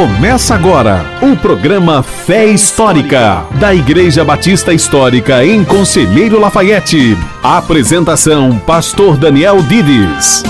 Começa agora o programa Fé Histórica, da Igreja Batista Histórica em Conselheiro Lafayette. Apresentação: Pastor Daniel Dides.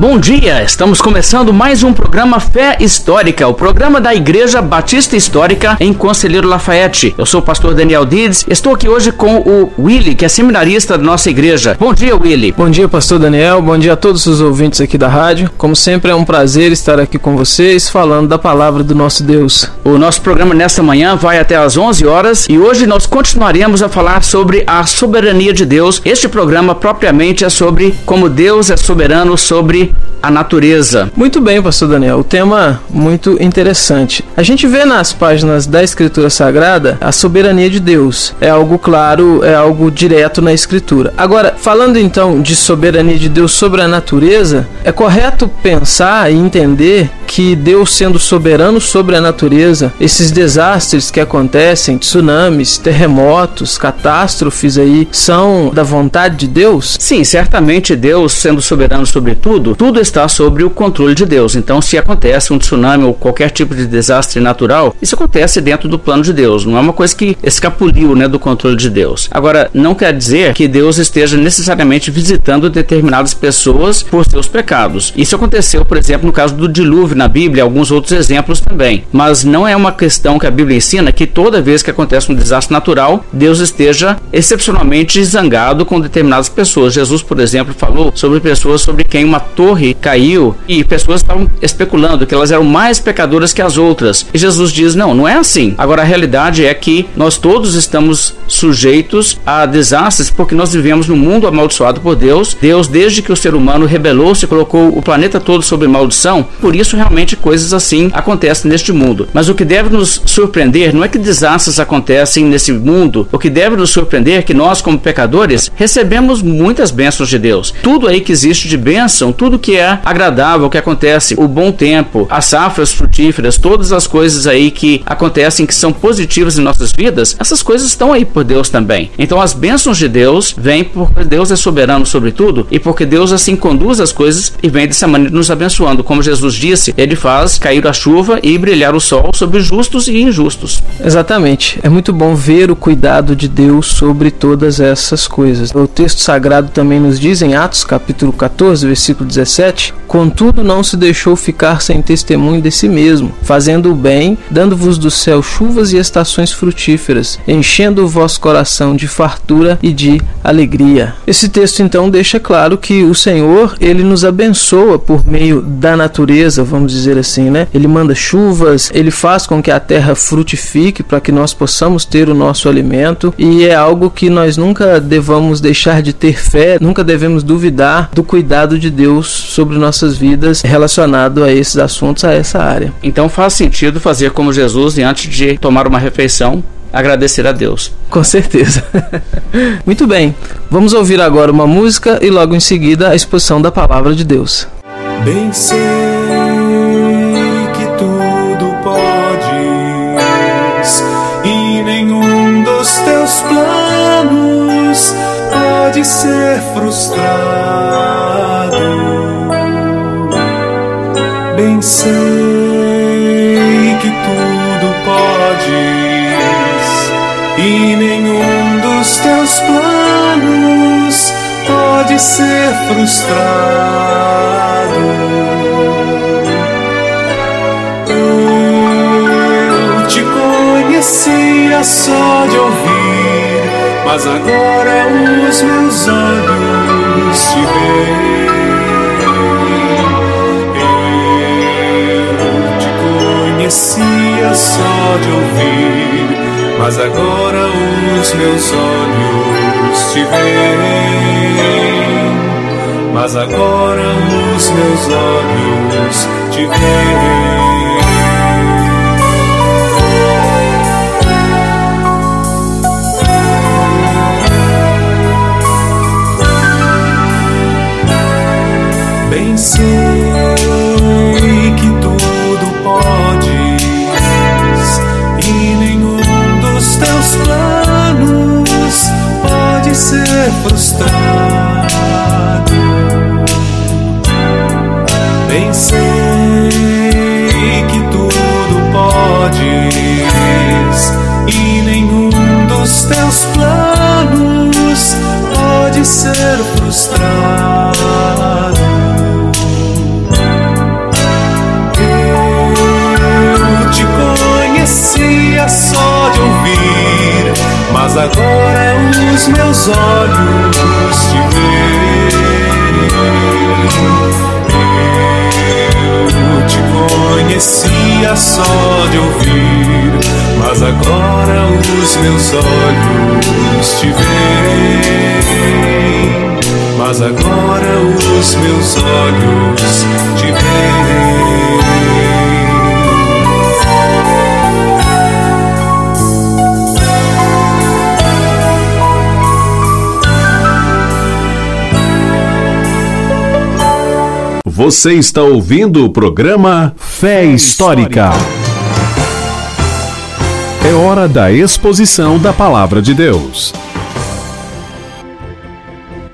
Bom dia, estamos começando mais um programa Fé Histórica, o programa da Igreja Batista Histórica em Conselheiro Lafayette. Eu sou o pastor Daniel Dides, estou aqui hoje com o Willy, que é seminarista da nossa igreja. Bom dia, Willy. Bom dia, pastor Daniel, bom dia a todos os ouvintes aqui da rádio. Como sempre, é um prazer estar aqui com vocês falando da palavra do nosso Deus. O nosso programa nesta manhã vai até às 11 horas e hoje nós continuaremos a falar sobre a soberania de Deus. Este programa propriamente é sobre como Deus é soberano sobre a natureza. Muito bem, pastor Daniel. O tema muito interessante. A gente vê nas páginas da Escritura Sagrada a soberania de Deus. É algo claro, é algo direto na Escritura. Agora, falando então de soberania de Deus sobre a natureza, é correto pensar e entender que Deus sendo soberano sobre a natureza, esses desastres que acontecem, tsunamis, terremotos, catástrofes aí, são da vontade de Deus? Sim, certamente Deus sendo soberano sobre tudo, tudo está sobre o controle de Deus. Então, se acontece um tsunami ou qualquer tipo de desastre natural, isso acontece dentro do plano de Deus. Não é uma coisa que escapuliu né, do controle de Deus. Agora, não quer dizer que Deus esteja necessariamente visitando determinadas pessoas por seus pecados. Isso aconteceu, por exemplo, no caso do dilúvio na Bíblia, alguns outros exemplos também. Mas não é uma questão que a Bíblia ensina que toda vez que acontece um desastre natural, Deus esteja excepcionalmente zangado com determinadas pessoas. Jesus, por exemplo, falou sobre pessoas sobre quem uma torre caiu e pessoas estavam especulando que elas eram mais pecadoras que as outras. E Jesus diz: não, não é assim. Agora a realidade é que nós todos estamos sujeitos a desastres porque nós vivemos num mundo amaldiçoado por Deus. Deus, desde que o ser humano rebelou-se, colocou o planeta todo sob maldição, por isso realmente coisas assim acontecem neste mundo. Mas o que deve nos surpreender não é que desastres acontecem nesse mundo. O que deve nos surpreender é que nós, como pecadores, recebemos muitas bênçãos de Deus. Tudo aí que existe de bênção, tudo que é agradável, que acontece, o bom tempo, as safras frutíferas, todas as coisas aí que acontecem que são positivas em nossas vidas, essas coisas estão aí por Deus também. Então as bênçãos de Deus vêm porque Deus é soberano sobre tudo e porque Deus assim conduz as coisas e vem dessa maneira nos abençoando. Como Jesus disse, ele faz cair a chuva e brilhar o sol sobre justos e injustos. Exatamente. É muito bom ver o cuidado de Deus sobre todas essas coisas. O texto sagrado também nos diz em Atos capítulo 14, versículo 17, Contudo, não se deixou ficar sem testemunho de si mesmo, fazendo o bem, dando-vos do céu chuvas e estações frutíferas, enchendo o vosso coração de fartura e de alegria. Esse texto então deixa claro que o Senhor, ele nos abençoa por meio da natureza, vamos dizer assim, né? Ele manda chuvas, ele faz com que a terra frutifique para que nós possamos ter o nosso alimento e é algo que nós nunca devamos deixar de ter fé, nunca devemos duvidar do cuidado de Deus sobre nossas vidas relacionado a esses assuntos, a essa área. Então faz sentido fazer como Jesus e antes de tomar uma refeição, agradecer a Deus. Com certeza. Muito bem. Vamos ouvir agora uma música e logo em seguida a exposição da palavra de Deus. Bem dos teus planos pode ser frustrado bem sei que tudo podes e nenhum dos teus planos pode ser frustrado. Só de ouvir, mas agora os meus olhos te veem. conhecia só de ouvir, mas agora os meus olhos te veem. Mas agora os meus olhos te veem. Bem sei que tudo podes e nenhum dos teus planos pode ser frustrado. Bem sei que tudo podes e nenhum dos teus planos pode ser frustrado. Conhecia só de ouvir, mas agora os meus olhos te veem. Eu te conhecia só de ouvir, mas agora os meus olhos te veem. Mas agora os meus olhos te veem. Você está ouvindo o programa Fé Histórica. É hora da exposição da palavra de Deus.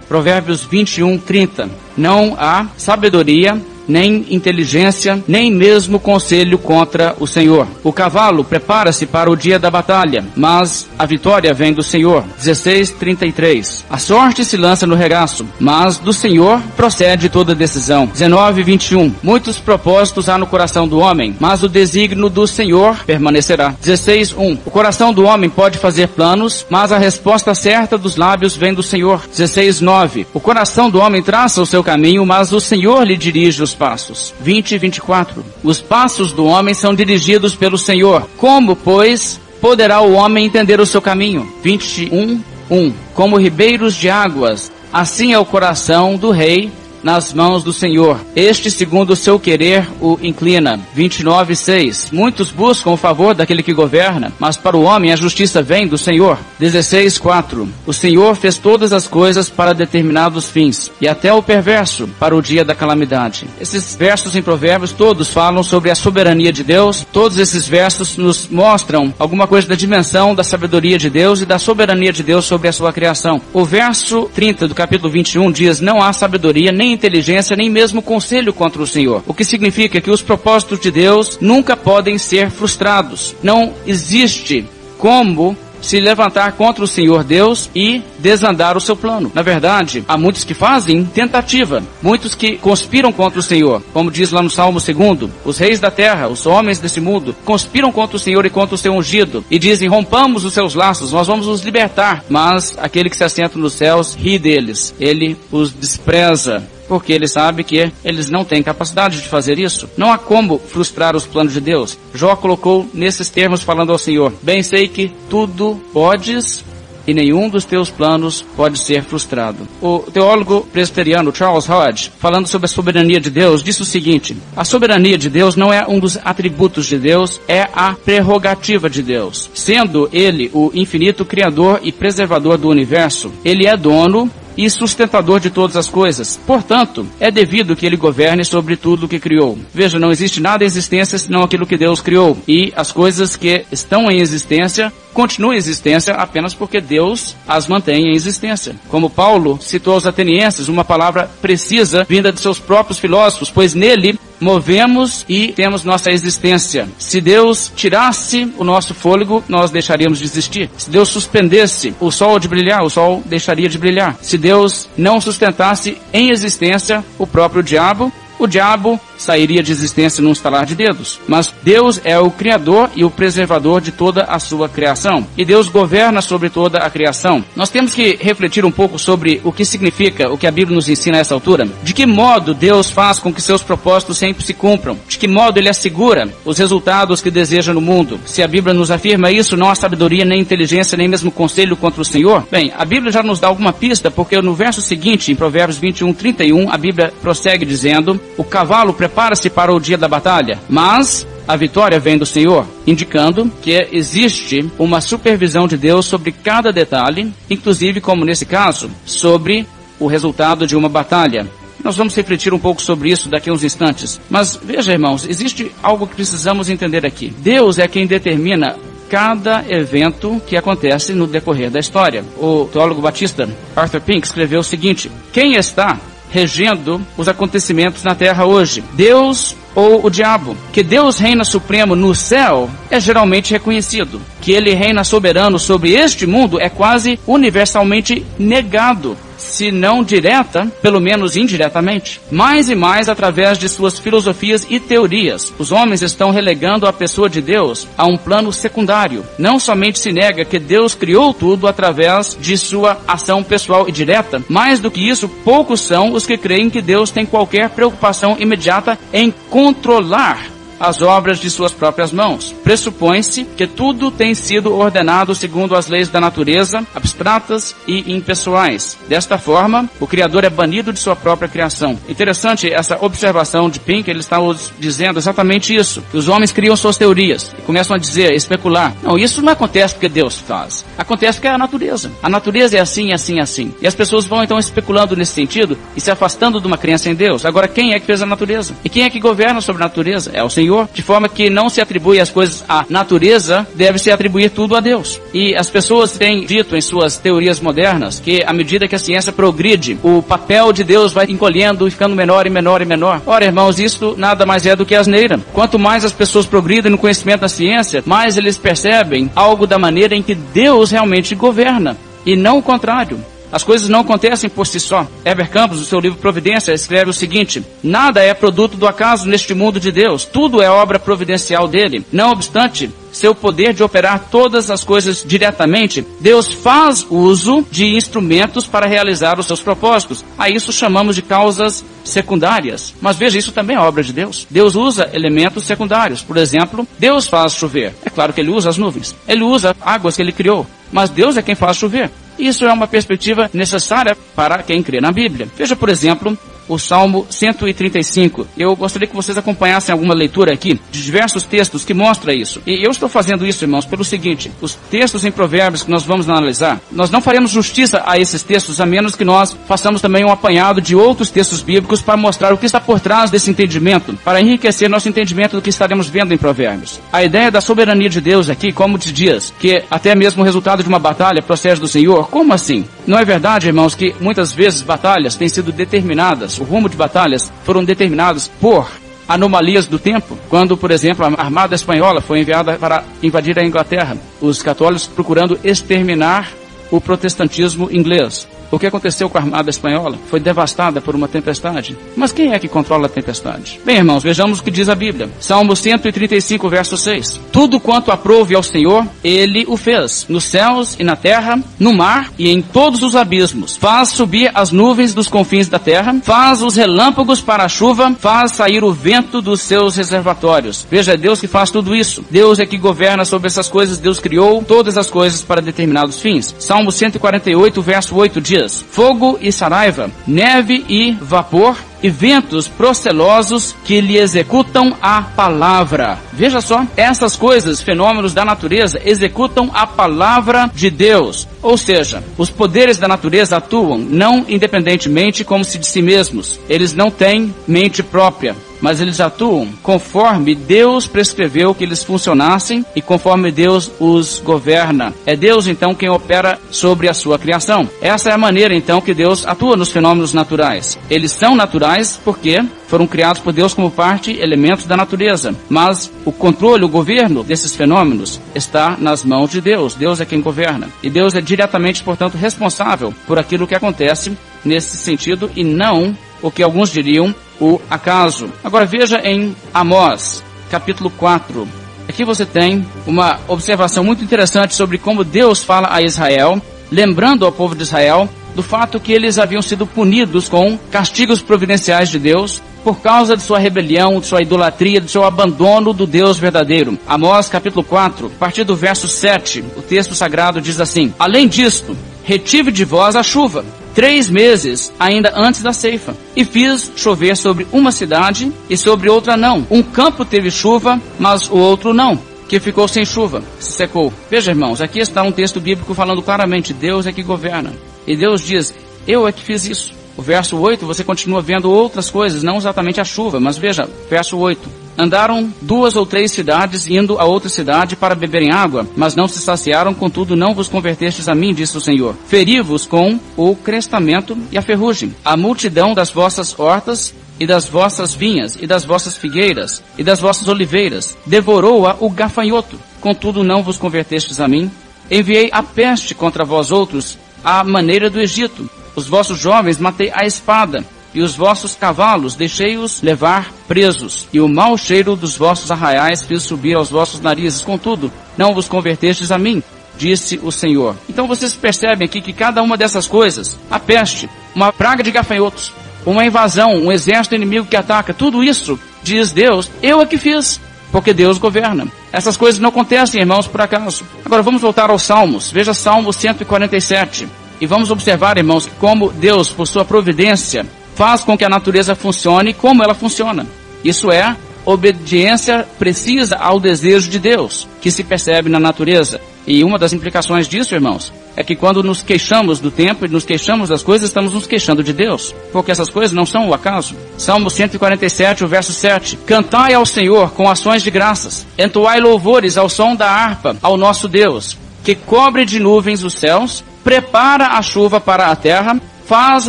Provérbios 21, 30. Não há sabedoria nem inteligência, nem mesmo conselho contra o Senhor. O cavalo prepara-se para o dia da batalha, mas a vitória vem do Senhor. 16:33. A sorte se lança no regaço, mas do Senhor procede toda decisão. 19:21. Muitos propósitos há no coração do homem, mas o desígnio do Senhor permanecerá. 16:1. O coração do homem pode fazer planos, mas a resposta certa dos lábios vem do Senhor. 16:9. O coração do homem traça o seu caminho, mas o Senhor lhe dirige os passos. 20 e 24. Os passos do homem são dirigidos pelo Senhor. Como, pois, poderá o homem entender o seu caminho? 21, 1. Como ribeiros de águas, assim é o coração do rei nas mãos do Senhor. Este, segundo o seu querer, o inclina. 29, 6. Muitos buscam o favor daquele que governa, mas para o homem a justiça vem do Senhor. 16, 4. O Senhor fez todas as coisas para determinados fins, e até o perverso para o dia da calamidade. Esses versos em Provérbios todos falam sobre a soberania de Deus. Todos esses versos nos mostram alguma coisa da dimensão da sabedoria de Deus e da soberania de Deus sobre a sua criação. O verso 30 do capítulo 21 diz: Não há sabedoria nem inteligência, nem mesmo conselho contra o Senhor. O que significa que os propósitos de Deus nunca podem ser frustrados. Não existe como se levantar contra o Senhor Deus e desandar o seu plano. Na verdade, há muitos que fazem tentativa, muitos que conspiram contra o Senhor, como diz lá no Salmo 2, os reis da terra, os homens desse mundo, conspiram contra o Senhor e contra o seu ungido, e dizem, rompamos os seus laços, nós vamos nos libertar, mas aquele que se assenta nos céus ri deles, ele os despreza, porque ele sabe que eles não têm capacidade de fazer isso. Não há como frustrar os planos de Deus. Jó colocou nesses termos falando ao Senhor: Bem sei que tudo podes e nenhum dos teus planos pode ser frustrado. O teólogo presbiteriano Charles Hodge, falando sobre a soberania de Deus, disse o seguinte: a soberania de Deus não é um dos atributos de Deus, é a prerrogativa de Deus. Sendo ele o infinito criador e preservador do universo, ele é dono e sustentador de todas as coisas. Portanto, é devido que ele governe sobre tudo o que criou. Veja, não existe nada em existência senão aquilo que Deus criou. E as coisas que estão em existência continuam em existência apenas porque Deus as mantém em existência. Como Paulo citou aos atenienses uma palavra precisa vinda de seus próprios filósofos, pois nele movemos e temos nossa existência. Se Deus tirasse o nosso fôlego, nós deixaríamos de existir. Se Deus suspendesse o sol de brilhar, o sol deixaria de brilhar. Se Deus não sustentasse em existência o próprio diabo, o diabo sairia de existência num estalar de dedos. Mas Deus é o Criador e o preservador de toda a sua criação. E Deus governa sobre toda a criação. Nós temos que refletir um pouco sobre o que significa o que a Bíblia nos ensina a essa altura. De que modo Deus faz com que seus propósitos sempre se cumpram? De que modo Ele assegura os resultados que deseja no mundo? Se a Bíblia nos afirma isso, não há sabedoria, nem inteligência, nem mesmo conselho contra o Senhor? Bem, a Bíblia já nos dá alguma pista, porque no verso seguinte, em Provérbios 21, 31, a Bíblia prossegue dizendo: O cavalo prepara-se para o dia da batalha, mas a vitória vem do Senhor, indicando que existe uma supervisão de Deus sobre cada detalhe, inclusive, como nesse caso, sobre o resultado de uma batalha. Nós vamos refletir um pouco sobre isso daqui a uns instantes. Mas veja, irmãos, existe algo que precisamos entender aqui. Deus é quem determina cada evento que acontece no decorrer da história. O teólogo batista Arthur Pink escreveu o seguinte: Quem está regendo os acontecimentos na terra hoje? Deus ou o diabo? Que Deus reina supremo no céu é geralmente reconhecido. Que ele reina soberano sobre este mundo é quase universalmente negado se não direta, pelo menos indiretamente. Mais e mais através de suas filosofias e teorias, os homens estão relegando a pessoa de Deus a um plano secundário. Não somente se nega que Deus criou tudo através de sua ação pessoal e direta, mais do que isso, poucos são os que creem que Deus tem qualquer preocupação imediata em controlar as obras de suas próprias mãos. Pressupõe-se que tudo tem sido ordenado segundo as leis da natureza, abstratas e impessoais. Desta forma, o Criador é banido de sua própria criação. Interessante essa observação de Pink, ele está dizendo exatamente isso, que os homens criam suas teorias e começam a dizer, especular. Não, isso não acontece porque Deus faz. Acontece porque é a natureza. A natureza é assim, assim, assim. E as pessoas vão então especulando nesse sentido e se afastando de uma crença em Deus. Agora, quem é que fez a natureza? E quem é que governa sobre a natureza? É o Senhor De forma que não se atribui as coisas à natureza, deve se atribuir tudo a Deus. E as pessoas têm dito em suas teorias modernas que à medida que a ciência progride, o papel de Deus vai encolhendo e ficando menor e menor e menor. Ora, irmãos, isso nada mais é do que asneira. Quanto mais as pessoas progridem no conhecimento da ciência, mais eles percebem algo da maneira em que Deus realmente governa e não o contrário. As coisas não acontecem por si só. Heber Campos, no seu livro Providência, escreve o seguinte: Nada é produto do acaso neste mundo de Deus. Tudo é obra providencial dele. Não obstante, seu poder de operar todas as coisas diretamente, Deus faz uso de instrumentos para realizar os seus propósitos. A isso chamamos de causas secundárias. Mas veja, isso também é obra de Deus. Deus usa elementos secundários. Por exemplo, Deus faz chover. É claro que ele usa as nuvens. Ele usa águas que ele criou. Mas Deus é quem faz chover. Isso é uma perspectiva necessária para quem crê na Bíblia. Veja, por exemplo, o Salmo 135. Eu gostaria que vocês acompanhassem alguma leitura aqui diversos textos que mostra isso. E eu estou fazendo isso, irmãos, pelo seguinte: os textos em Provérbios que nós vamos analisar, nós não faremos justiça a esses textos a menos que nós façamos também um apanhado de outros textos bíblicos para mostrar o que está por trás desse entendimento, para enriquecer nosso entendimento do que estaremos vendo em Provérbios. A ideia da soberania de Deus aqui, como te diz, que até mesmo o resultado de uma batalha procede do Senhor, como assim? Não é verdade, irmãos, que muitas vezes batalhas têm sido determinadas o rumo de batalhas foram determinados por anomalias do tempo. Quando, por exemplo, a Armada Espanhola foi enviada para invadir a Inglaterra, os católicos procurando exterminar o protestantismo inglês. O que aconteceu com a Armada Espanhola foi devastada por uma tempestade. Mas quem é que controla a tempestade? Bem, irmãos, vejamos o que diz a Bíblia. Salmo 135, verso 6. Tudo quanto aprove ao Senhor, Ele o fez, nos céus e na terra, no mar e em todos os abismos. Faz subir as nuvens dos confins da terra, faz os relâmpagos para a chuva, faz sair o vento dos seus reservatórios. Veja, é Deus que faz tudo isso. Deus é que governa sobre essas coisas, Deus criou todas as coisas para determinados fins. Salmo 148, verso 8 diz dias: fogo e saraiva, neve e vapor, e ventos procelosos que lhe executam a palavra. Veja só, essas coisas, fenômenos da natureza, executam a palavra de Deus. Ou seja, os poderes da natureza atuam não independentemente como se de si mesmos. Eles não têm mente própria mas eles atuam conforme Deus prescreveu que eles funcionassem e conforme Deus os governa. É Deus então quem opera sobre a sua criação. Essa é a maneira então que Deus atua nos fenômenos naturais. Eles são naturais porque foram criados por Deus como parte, elementos da natureza. Mas o controle, o governo desses fenômenos está nas mãos de Deus. Deus é quem governa. E Deus é diretamente, portanto, responsável por aquilo que acontece nesse sentido e não o que alguns diriam o acaso. Agora veja em Amós, capítulo 4. Aqui você tem uma observação muito interessante sobre como Deus fala a Israel, lembrando ao povo de Israel do fato que eles haviam sido punidos com castigos providenciais de Deus por causa de sua rebelião, de sua idolatria, de seu abandono do Deus verdadeiro. Amós capítulo 4, a partir do verso 7, o texto sagrado diz assim: Além disto, retive de vós a chuva, três meses ainda antes da ceifa. E fiz chover sobre uma cidade e sobre outra não. Um campo teve chuva, mas o outro não. Que ficou sem chuva, se secou. Veja, irmãos, aqui está um texto bíblico falando claramente: Deus é que governa. E Deus diz: Eu é que fiz isso. O verso 8, você continua vendo outras coisas, não exatamente a chuva, mas veja, verso 8. Andaram duas ou três cidades, indo a outra cidade para beberem água, mas não se saciaram, contudo não vos convertestes a mim, disse o Senhor. Feri-vos com o crestamento e a ferrugem. A multidão das vossas hortas e das vossas vinhas, e das vossas figueiras, e das vossas oliveiras. Devorou-a o gafanhoto. Contudo, não vos convertestes a mim. Enviei a peste contra vós outros, à maneira do Egito. Os vossos jovens matei a espada, e os vossos cavalos deixei-os levar presos, e o mau cheiro dos vossos arraiais fiz subir aos vossos narizes. Contudo, não vos convertestes a mim, disse o Senhor. Então vocês percebem aqui que cada uma dessas coisas, a peste, uma praga de gafanhotos, uma invasão, um exército inimigo que ataca, tudo isso, diz Deus, eu é que fiz, porque Deus governa. Essas coisas não acontecem, irmãos, por acaso. Agora vamos voltar aos Salmos. Veja Salmo 147. E vamos observar, irmãos, como Deus, por sua providência, faz com que a natureza funcione como ela funciona. Isso é obediência precisa ao desejo de Deus, que se percebe na natureza. E uma das implicações disso, irmãos, é que quando nos queixamos do tempo e nos queixamos das coisas, estamos nos queixando de Deus, porque essas coisas não são o acaso. Salmo 147, o verso 7. Cantai ao Senhor com ações de graças, entoai louvores ao som da harpa ao nosso Deus, que cobre de nuvens os céus, prepara a chuva para a terra, faz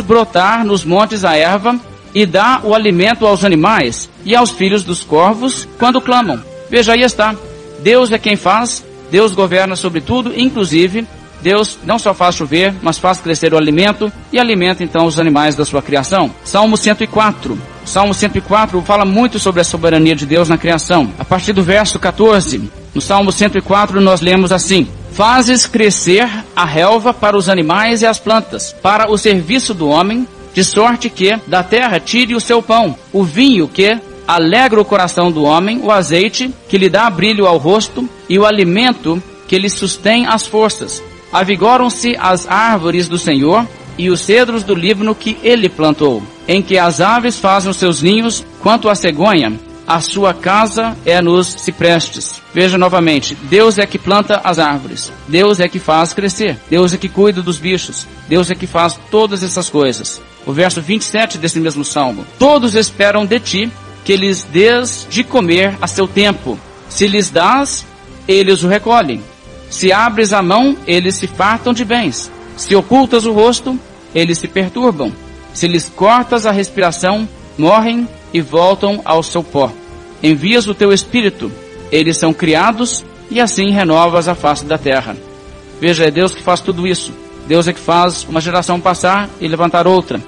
brotar nos montes a erva e dá o alimento aos animais e aos filhos dos corvos quando clamam. Veja aí está. Deus é quem faz, Deus governa sobre tudo, inclusive Deus não só faz chover, mas faz crescer o alimento e alimenta então os animais da sua criação. Salmo 104. Salmo 104 fala muito sobre a soberania de Deus na criação. A partir do verso 14, no Salmo 104 nós lemos assim: Fazes crescer a relva para os animais e as plantas, para o serviço do homem, de sorte que da terra tire o seu pão, o vinho que alegra o coração do homem, o azeite que lhe dá brilho ao rosto e o alimento que lhe sustém as forças. Avigoram-se as árvores do Senhor e os cedros do Líbano que ele plantou, em que as aves fazem os seus ninhos, quanto a cegonha, a sua casa é nos ciprestes. Veja novamente, Deus é que planta as árvores, Deus é que faz crescer, Deus é que cuida dos bichos, Deus é que faz todas essas coisas. O verso 27 desse mesmo salmo: Todos esperam de ti que lhes dês de comer a seu tempo. Se lhes dás, eles o recolhem. Se abres a mão, eles se fartam de bens. Se ocultas o rosto, eles se perturbam. Se lhes cortas a respiração, morrem e voltam ao seu pó. Envias o teu espírito, eles são criados e assim renovas a face da terra. Veja, é Deus que faz tudo isso. Deus é que faz uma geração passar e levantar outra.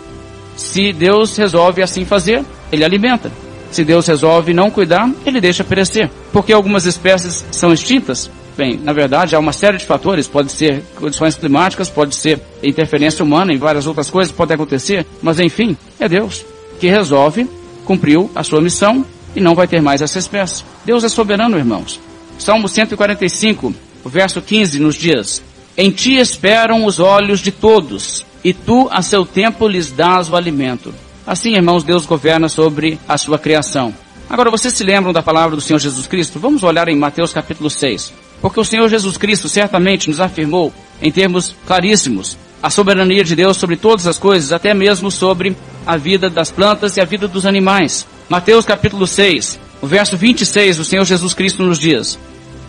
Se Deus resolve assim fazer, ele alimenta. Se Deus resolve não cuidar, ele deixa perecer. Porque algumas espécies são extintas? Bem, na verdade, há uma série de fatores. Pode ser condições climáticas, pode ser interferência humana e várias outras coisas podem acontecer. Mas enfim, é Deus que resolve, cumpriu a sua missão e não vai ter mais essa espécie. Deus é soberano, irmãos. Salmo 145, o verso 15 nos diz: Em ti esperam os olhos de todos, e tu a seu tempo lhes dás o alimento. Assim, irmãos, Deus governa sobre a sua criação. Agora, vocês se lembram da palavra do Senhor Jesus Cristo? Vamos olhar em Mateus capítulo 6. Porque o Senhor Jesus Cristo certamente nos afirmou, em termos claríssimos, a soberania de Deus sobre todas as coisas, até mesmo sobre a vida das plantas e a vida dos animais. Mateus capítulo 6, o verso 26, o Senhor Jesus Cristo nos diz: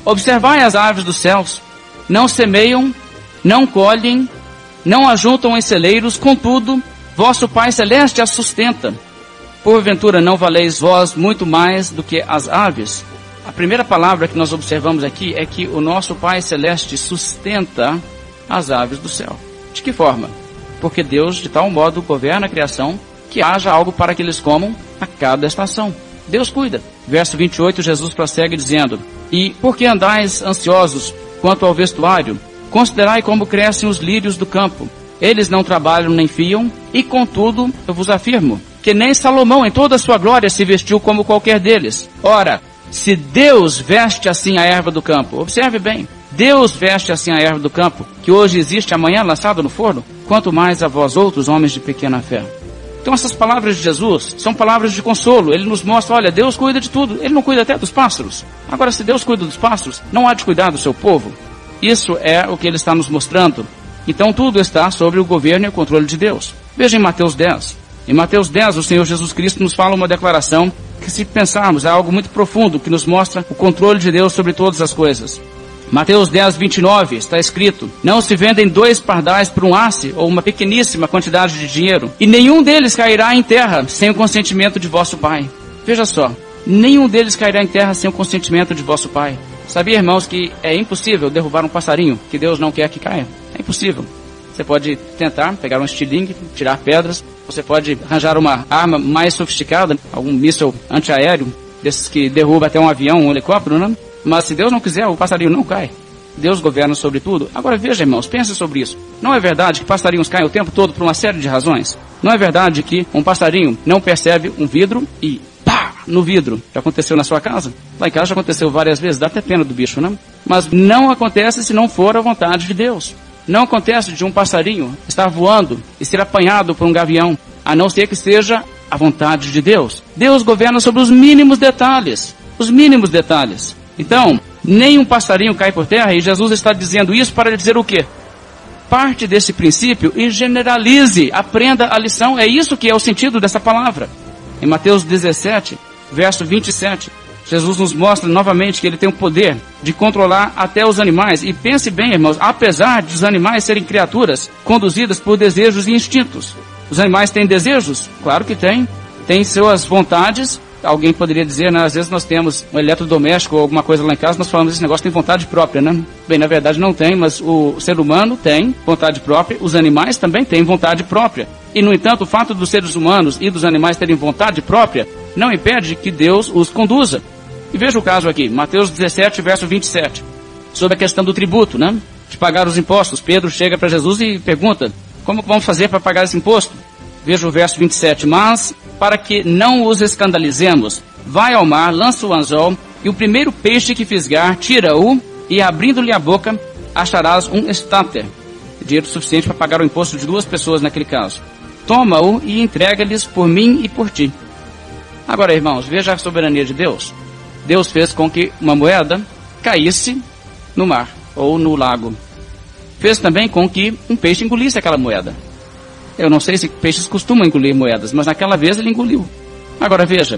Observai as aves dos céus, não semeiam, não colhem, não ajuntam em celeiros, contudo, Vosso Pai Celeste as sustenta. Porventura não valeis vós muito mais do que as aves? A primeira palavra que nós observamos aqui é que o nosso Pai Celeste sustenta as aves do céu. De que forma? Porque Deus, de tal modo, governa a criação que haja algo para que eles comam a cada estação. Deus cuida. Verso 28, Jesus prossegue dizendo: E por que andais ansiosos quanto ao vestuário? Considerai como crescem os lírios do campo eles não trabalham nem fiam, e contudo, eu vos afirmo, que nem Salomão em toda a sua glória se vestiu como qualquer deles. Ora, se Deus veste assim a erva do campo, observe bem, Deus veste assim a erva do campo, que hoje existe amanhã lançada no forno, quanto mais a vós outros, homens de pequena fé. Então essas palavras de Jesus são palavras de consolo. Ele nos mostra, olha, Deus cuida de tudo. Ele não cuida até dos pássaros. Agora, se Deus cuida dos pássaros, não há de cuidar do seu povo. Isso é o que ele está nos mostrando. Então tudo está sobre o governo e o controle de Deus. Veja em Mateus 10. Em Mateus 10, o Senhor Jesus Cristo nos fala uma declaração que, se pensarmos, é algo muito profundo que nos mostra o controle de Deus sobre todas as coisas. Mateus 10, 29 está escrito: Não se vendem dois pardais por um asse ou uma pequeníssima quantidade de dinheiro, e nenhum deles cairá em terra sem o consentimento de vosso Pai. Veja só, nenhum deles cairá em terra sem o consentimento de vosso Pai. Sabia, irmãos, que é impossível derrubar um passarinho que Deus não quer que caia? É impossível. Você pode tentar pegar um estilingue, tirar pedras. Você pode arranjar uma arma mais sofisticada, algum míssil antiaéreo, desses que derruba até um avião, um helicóptero, né? Mas se Deus não quiser, o passarinho não cai. Deus governa sobre tudo. Agora veja, irmãos, pense sobre isso. Não é verdade que passarinhos caem o tempo todo por uma série de razões? Não é verdade que um passarinho não percebe um vidro e pá no vidro? Já aconteceu na sua casa? Lá em casa já aconteceu várias vezes, dá até pena do bicho, né? Mas não acontece se não for a vontade de Deus. Não acontece de um passarinho estar voando e ser apanhado por um gavião, a não ser que seja a vontade de Deus. Deus governa sobre os mínimos detalhes. Os mínimos detalhes. Então, nem um passarinho cai por terra e Jesus está dizendo isso para dizer o quê? Parte desse princípio e generalize, aprenda a lição. É isso que é o sentido dessa palavra. Em Mateus 17, verso 27, Jesus nos mostra novamente que ele tem o poder de controlar até os animais. E pense bem, irmãos, apesar de os animais serem criaturas conduzidas por desejos e instintos. Os animais têm desejos? Claro que têm. Têm suas vontades. Alguém poderia dizer, né? Às vezes nós temos um eletrodoméstico ou alguma coisa lá em casa, nós falamos esse negócio tem vontade própria, né? Bem, na verdade não tem, mas o ser humano tem vontade própria, os animais também têm vontade própria. E, no entanto, o fato dos seres humanos e dos animais terem vontade própria não impede que Deus os conduza. E veja o caso aqui, Mateus 17, verso 27, sobre a questão do tributo, né? De pagar os impostos. Pedro chega para Jesus e pergunta: Como vamos fazer para pagar esse imposto? Veja o verso 27. Mas, para que não os escandalizemos, vai ao mar, lança o anzol, e o primeiro peixe que fisgar, tira-o, e abrindo-lhe a boca, acharás um estáter. Dinheiro suficiente para pagar o imposto de duas pessoas naquele caso. Toma-o e entrega-lhes por mim e por ti. Agora, irmãos, veja a soberania de Deus. Deus fez com que uma moeda caísse no mar ou no lago. Fez também com que um peixe engolisse aquela moeda. Eu não sei se peixes costumam engolir moedas, mas naquela vez ele engoliu. Agora veja,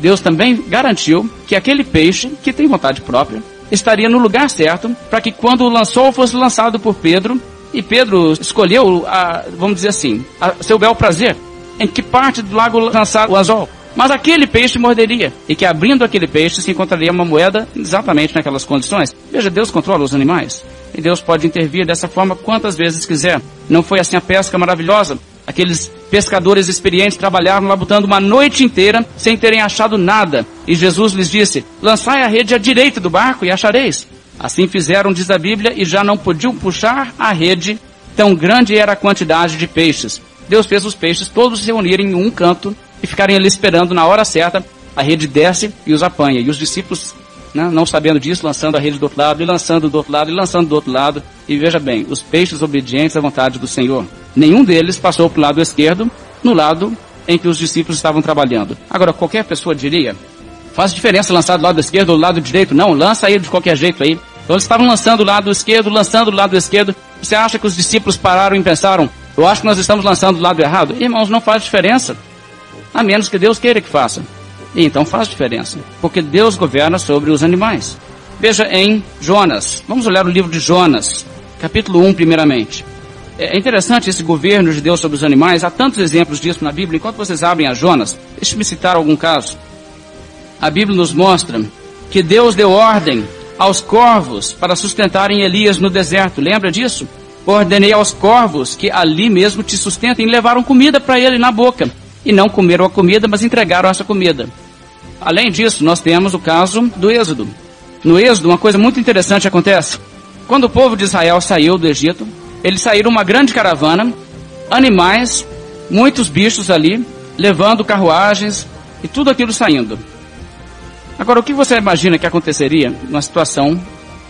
Deus também garantiu que aquele peixe, que tem vontade própria, estaria no lugar certo para que quando o lançou fosse lançado por Pedro, e Pedro escolheu, a, vamos dizer assim, a seu bel prazer, em que parte do lago lançar o anzol. Mas aquele peixe morderia, e que abrindo aquele peixe se encontraria uma moeda exatamente naquelas condições. Veja, Deus controla os animais. E Deus pode intervir dessa forma quantas vezes quiser. Não foi assim a pesca maravilhosa. Aqueles pescadores experientes trabalharam lá botando uma noite inteira sem terem achado nada. E Jesus lhes disse: Lançai a rede à direita do barco e achareis. Assim fizeram, diz a Bíblia, e já não podiam puxar a rede, tão grande era a quantidade de peixes. Deus fez os peixes todos se reunirem em um canto e ficarem ali esperando na hora certa, a rede desce e os apanha. E os discípulos, né, não sabendo disso, lançando a rede do outro lado, e lançando do outro lado, e lançando do outro lado. E veja bem, os peixes obedientes à vontade do Senhor. Nenhum deles passou para o lado esquerdo, no lado em que os discípulos estavam trabalhando. Agora, qualquer pessoa diria, faz diferença lançar do lado esquerdo ou do lado direito? Não, lança ele de qualquer jeito aí. Então eles estavam lançando do lado esquerdo, lançando do lado esquerdo. Você acha que os discípulos pararam e pensaram, eu acho que nós estamos lançando do lado errado? Irmãos, não faz diferença a menos que Deus queira que faça. E então faz diferença, porque Deus governa sobre os animais. Veja em Jonas, vamos olhar o livro de Jonas, capítulo 1, primeiramente. É interessante esse governo de Deus sobre os animais, há tantos exemplos disso na Bíblia. Enquanto vocês abrem a Jonas, deixe-me citar algum caso. A Bíblia nos mostra que Deus deu ordem aos corvos para sustentarem Elias no deserto. Lembra disso? Ordenei aos corvos que ali mesmo te sustentem e levaram comida para ele na boca e não comeram a comida, mas entregaram essa comida. Além disso, nós temos o caso do Êxodo. No Êxodo, uma coisa muito interessante acontece. Quando o povo de Israel saiu do Egito, eles saíram uma grande caravana, animais, muitos bichos ali, levando carruagens e tudo aquilo saindo. Agora, o que você imagina que aconteceria numa situação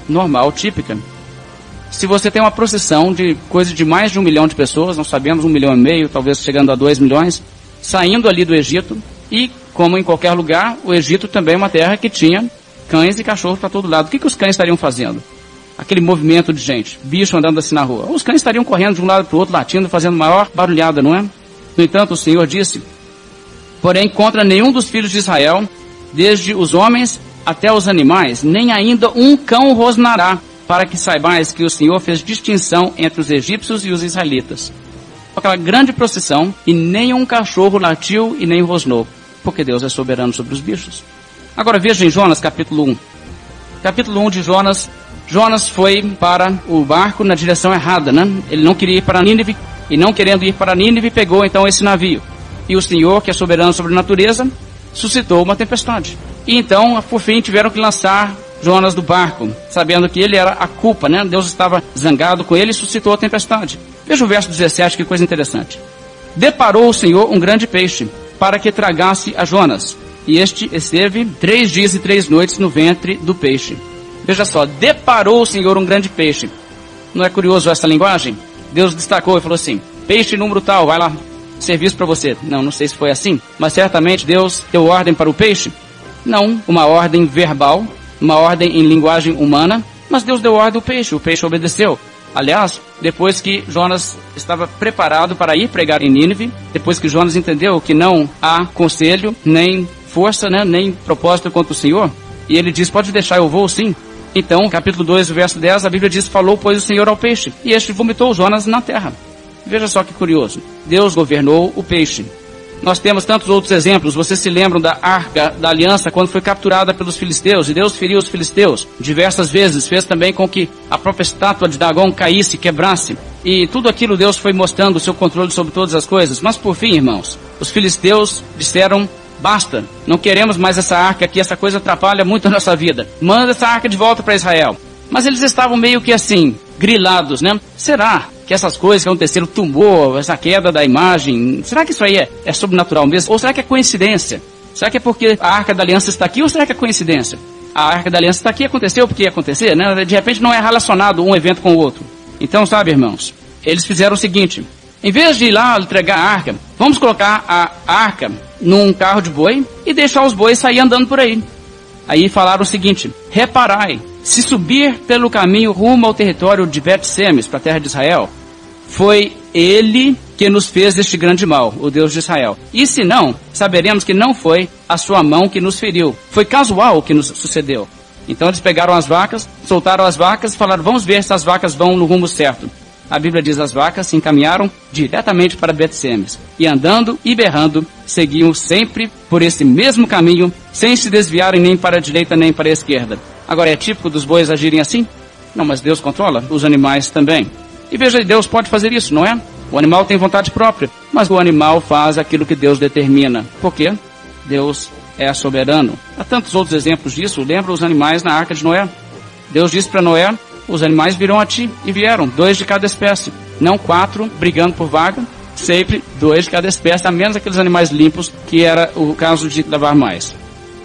normal, típica? Se você tem uma procissão de coisa de mais de um milhão de pessoas, nós sabemos um milhão e meio, talvez chegando a dois milhões, saindo ali do Egito e, como em qualquer lugar, o Egito também é uma terra que tinha cães e cachorros para todo lado. O que, que os cães estariam fazendo? Aquele movimento de gente, bicho andando assim na rua. Os cães estariam correndo de um lado para o outro, latindo, fazendo maior barulhada, não é? No entanto, o Senhor disse: Porém, contra nenhum dos filhos de Israel, desde os homens até os animais, nem ainda um cão rosnará, para que saibais que o Senhor fez distinção entre os egípcios e os israelitas. Aquela grande procissão, e nem um cachorro latiu e nem rosnou, porque Deus é soberano sobre os bichos. Agora veja em Jonas capítulo 1. Capítulo 1 de Jonas, Jonas foi para o barco na direção errada, né? Ele não queria ir para Nínive, e não querendo ir para Nínive, pegou então esse navio. E o Senhor, que é soberano sobre a natureza, suscitou uma tempestade. E então, por fim, tiveram que lançar Jonas do barco, sabendo que ele era a culpa, né? Deus estava zangado com ele e suscitou a tempestade. Veja o verso 17, que coisa interessante. Deparou o Senhor um grande peixe, para que tragasse a Jonas. E este esteve três dias e três noites no ventre do peixe. Veja só, deparou o Senhor um grande peixe. Não é curioso essa linguagem? Deus destacou e falou assim: peixe número tal, vai lá, serviço para você. Não, não sei se foi assim, mas certamente Deus deu ordem para o peixe. Não, uma ordem verbal, uma ordem em linguagem humana, mas Deus deu ordem ao peixe, o peixe obedeceu. Aliás, depois que Jonas estava preparado para ir pregar em Nínive, depois que Jonas entendeu que não há conselho, nem força, né, nem propósito contra o Senhor, e ele diz: Pode deixar, eu vou sim. Então, capítulo 2, verso 10, a Bíblia diz: Falou, pois, o Senhor ao peixe, e este vomitou Jonas na terra. Veja só que curioso. Deus governou o peixe. Nós temos tantos outros exemplos. Vocês se lembram da arca da aliança quando foi capturada pelos filisteus e Deus feriu os filisteus diversas vezes. Fez também com que a própria estátua de Dagon caísse, quebrasse. E tudo aquilo Deus foi mostrando o seu controle sobre todas as coisas. Mas por fim, irmãos, os filisteus disseram Basta, não queremos mais essa arca aqui, essa coisa atrapalha muito a nossa vida. Manda essa arca de volta para Israel. Mas eles estavam meio que assim, grilados, né? Será que essas coisas que aconteceram, tumor, essa queda da imagem, será que isso aí é, é sobrenatural mesmo? Ou será que é coincidência? Será que é porque a Arca da Aliança está aqui ou será que é coincidência? A Arca da Aliança está aqui, aconteceu porque ia acontecer, né? De repente não é relacionado um evento com o outro. Então, sabe, irmãos, eles fizeram o seguinte: em vez de ir lá entregar a arca, vamos colocar a arca num carro de boi e deixar os bois sair andando por aí. Aí falaram o seguinte: reparai, se subir pelo caminho rumo ao território de Bet-Semes, para a terra de Israel, foi ele que nos fez este grande mal, o Deus de Israel. E se não, saberemos que não foi a sua mão que nos feriu. Foi casual o que nos sucedeu. Então eles pegaram as vacas, soltaram as vacas e falaram: vamos ver se as vacas vão no rumo certo. A Bíblia diz: as vacas se encaminharam diretamente para Bet-Semes e andando e berrando seguiam sempre por esse mesmo caminho, sem se desviarem nem para a direita nem para a esquerda. Agora, é típico dos bois agirem assim? Não, mas Deus controla os animais também. E veja, Deus pode fazer isso, não é? O animal tem vontade própria, mas o animal faz aquilo que Deus determina. Por quê? Deus é soberano. Há tantos outros exemplos disso. Lembra os animais na arca de Noé? Deus disse para Noé: os animais virão a ti. E vieram, dois de cada espécie. Não quatro brigando por vaga, sempre dois de cada espécie, a menos aqueles animais limpos, que era o caso de lavar mais.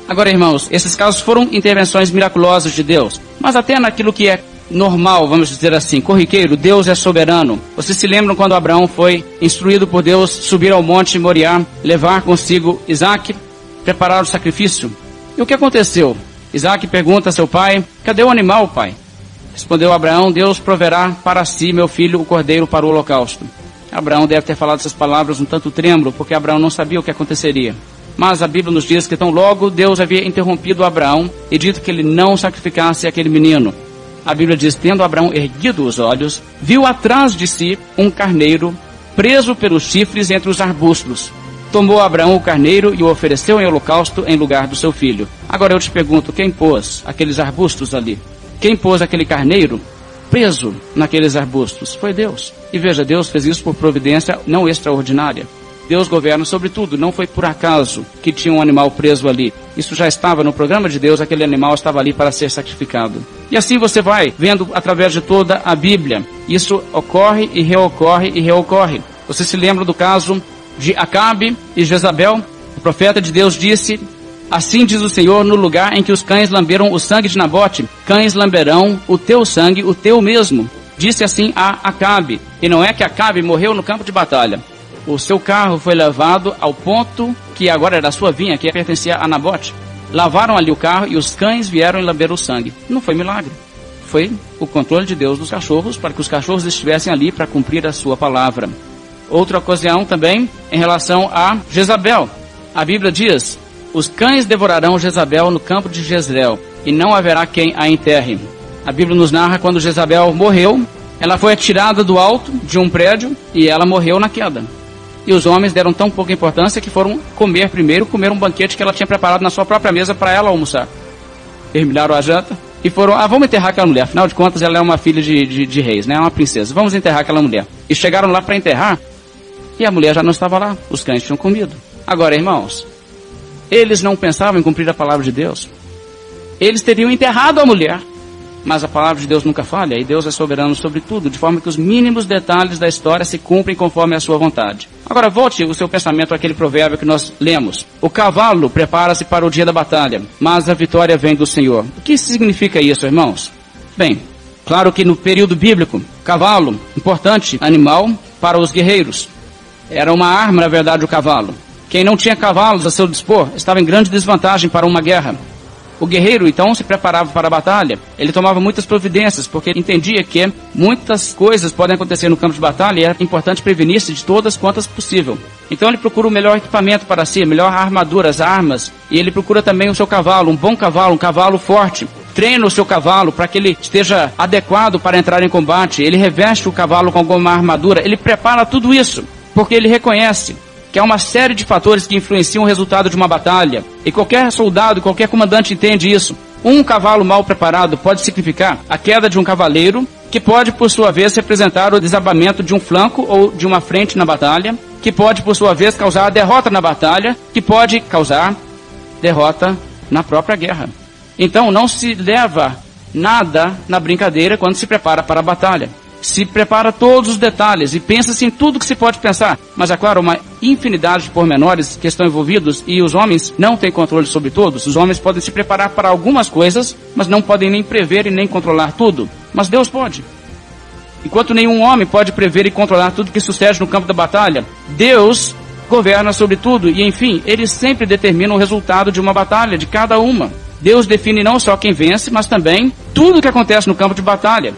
Agora, irmãos, esses casos foram intervenções miraculosas de Deus, mas até naquilo que é normal, vamos dizer assim, corriqueiro, Deus é soberano. Vocês se lembram quando Abraão foi instruído por Deus subir ao monte Moriá, levar consigo Isaac, preparar o sacrifício? E o que aconteceu? Isaac pergunta a seu pai: Cadê o animal, pai? Respondeu Abraão: Deus proverá para si, meu filho, o cordeiro para o holocausto. Abraão deve ter falado essas palavras um tanto trêmulo, porque Abraão não sabia o que aconteceria. Mas a Bíblia nos diz que tão logo Deus havia interrompido Abraão e dito que ele não sacrificasse aquele menino. A Bíblia diz: tendo Abraão erguido os olhos, viu atrás de si um carneiro preso pelos chifres entre os arbustos. Tomou Abraão o carneiro e o ofereceu em holocausto em lugar do seu filho. Agora eu te pergunto: quem pôs aqueles arbustos ali? Quem pôs aquele carneiro preso naqueles arbustos? Foi Deus. E veja, Deus fez isso por providência não extraordinária. Deus governa sobre tudo, não foi por acaso que tinha um animal preso ali. Isso já estava no programa de Deus, aquele animal estava ali para ser sacrificado. E assim você vai vendo através de toda a Bíblia. Isso ocorre e reocorre e reocorre. Você se lembra do caso de Acabe e Jezabel? O profeta de Deus disse: Assim diz o Senhor, no lugar em que os cães lamberam o sangue de Nabote, cães lamberão o teu sangue, o teu mesmo. Disse assim a Acabe. E não é que Acabe morreu no campo de batalha o seu carro foi levado ao ponto que agora era sua vinha, que pertencia a Nabote. Lavaram ali o carro e os cães vieram e lamberam o sangue. Não foi milagre. Foi o controle de Deus dos cachorros para que os cachorros estivessem ali para cumprir a sua palavra. outra ocasião também em relação a Jezabel. A Bíblia diz: Os cães devorarão Jezabel no campo de Jezreel, e não haverá quem a enterre. A Bíblia nos narra quando Jezabel morreu, ela foi atirada do alto de um prédio e ela morreu na queda. E os homens deram tão pouca importância que foram comer primeiro, comer um banquete que ela tinha preparado na sua própria mesa para ela almoçar. Terminaram a janta e foram, ah, vamos enterrar aquela mulher. Afinal de contas, ela é uma filha de, de, de reis, né? É uma princesa. Vamos enterrar aquela mulher. E chegaram lá para enterrar e a mulher já não estava lá. Os cães tinham comido. Agora, irmãos, eles não pensavam em cumprir a palavra de Deus. Eles teriam enterrado a mulher mas a palavra de Deus nunca falha e Deus é soberano sobre tudo, de forma que os mínimos detalhes da história se cumprem conforme a sua vontade. Agora volte o seu pensamento àquele provérbio que nós lemos. O cavalo prepara-se para o dia da batalha, mas a vitória vem do Senhor. O que significa isso, irmãos? Bem, claro que no período bíblico, cavalo, importante animal para os guerreiros. Era uma arma, na verdade, o cavalo. Quem não tinha cavalos a seu dispor estava em grande desvantagem para uma guerra. O guerreiro então se preparava para a batalha. Ele tomava muitas providências, porque entendia que muitas coisas podem acontecer no campo de batalha e é importante prevenir-se de todas quantas possível. Então ele procura o melhor equipamento para si, melhor armadura, as armas, e ele procura também o seu cavalo, um bom cavalo, um cavalo forte. Treina o seu cavalo para que ele esteja adequado para entrar em combate. Ele reveste o cavalo com alguma armadura. Ele prepara tudo isso, porque ele reconhece que há uma série de fatores que influenciam o resultado de uma batalha. E qualquer soldado, qualquer comandante entende isso. Um cavalo mal preparado pode significar a queda de um cavaleiro, que pode, por sua vez, representar o desabamento de um flanco ou de uma frente na batalha, que pode, por sua vez, causar a derrota na batalha, que pode causar derrota na própria guerra. Então, não se leva nada na brincadeira quando se prepara para a batalha se prepara todos os detalhes e pensa-se em tudo que se pode pensar. Mas é claro, uma infinidade de pormenores que estão envolvidos e os homens não têm controle sobre todos. Os homens podem se preparar para algumas coisas, mas não podem nem prever e nem controlar tudo. Mas Deus pode. Enquanto nenhum homem pode prever e controlar tudo que sucede no campo da batalha, Deus governa sobre tudo e, enfim, ele sempre determina o resultado de uma batalha, de cada uma. Deus define não só quem vence, mas também tudo o que acontece no campo de batalha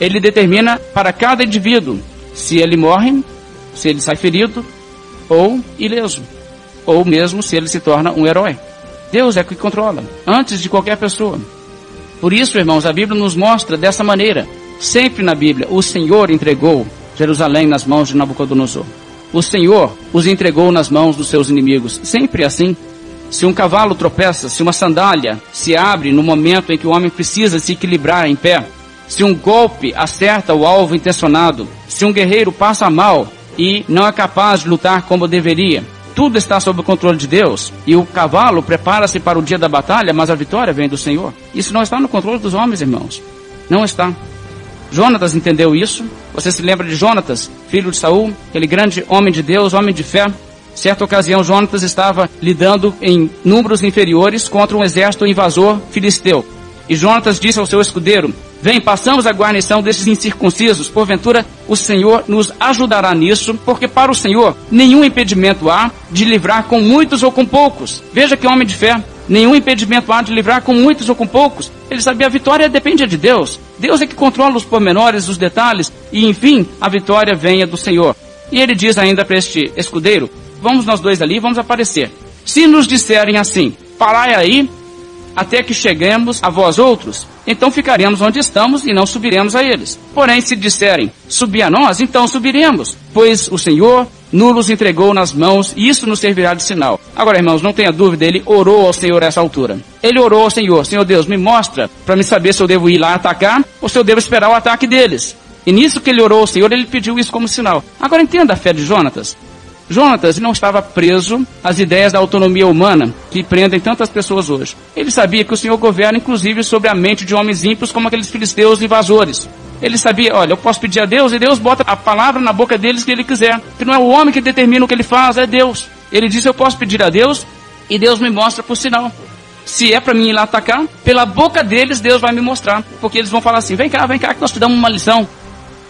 ele determina para cada indivíduo se ele morre, se ele sai ferido ou ileso, ou mesmo se ele se torna um herói. Deus é que controla, antes de qualquer pessoa. Por isso, irmãos, a Bíblia nos mostra dessa maneira. Sempre na Bíblia, o Senhor entregou Jerusalém nas mãos de Nabucodonosor. O Senhor os entregou nas mãos dos seus inimigos. Sempre assim. Se um cavalo tropeça, se uma sandália se abre no momento em que o homem precisa se equilibrar em pé, se um golpe acerta o alvo intencionado, se um guerreiro passa mal e não é capaz de lutar como deveria, tudo está sob o controle de Deus e o cavalo prepara-se para o dia da batalha, mas a vitória vem do Senhor. Isso não está no controle dos homens, irmãos. Não está. Jonatas entendeu isso. Você se lembra de Jonatas, filho de Saul, aquele grande homem de Deus, homem de fé? Certa ocasião, Jonatas estava lidando em números inferiores contra um exército invasor filisteu. E Jonatas disse ao seu escudeiro: Vem, passamos a guarnição desses incircuncisos, porventura o Senhor nos ajudará nisso, porque para o Senhor nenhum impedimento há de livrar com muitos ou com poucos. Veja que homem de fé, nenhum impedimento há de livrar com muitos ou com poucos. Ele sabia a vitória depende de Deus. Deus é que controla os pormenores, os detalhes, e enfim, a vitória venha do Senhor. E ele diz ainda para este escudeiro: Vamos nós dois ali, vamos aparecer. Se nos disserem assim, parai aí, até que cheguemos a vós outros, então ficaremos onde estamos e não subiremos a eles. Porém, se disserem, subir a nós, então subiremos, pois o Senhor nos entregou nas mãos e isso nos servirá de sinal. Agora, irmãos, não tenha dúvida, ele orou ao Senhor a essa altura. Ele orou ao Senhor, Senhor Deus, me mostra para me saber se eu devo ir lá atacar ou se eu devo esperar o ataque deles. E nisso que ele orou ao Senhor, ele pediu isso como sinal. Agora entenda a fé de Jonatas. Jonatas não estava preso às ideias da autonomia humana que prendem tantas pessoas hoje. Ele sabia que o Senhor governa inclusive sobre a mente de homens ímpios como aqueles filisteus invasores. Ele sabia, olha, eu posso pedir a Deus e Deus bota a palavra na boca deles que ele quiser. Que não é o homem que determina o que ele faz, é Deus. Ele disse, eu posso pedir a Deus e Deus me mostra por sinal. Se é para mim ir lá atacar, pela boca deles Deus vai me mostrar. Porque eles vão falar assim, vem cá, vem cá que nós te damos uma lição.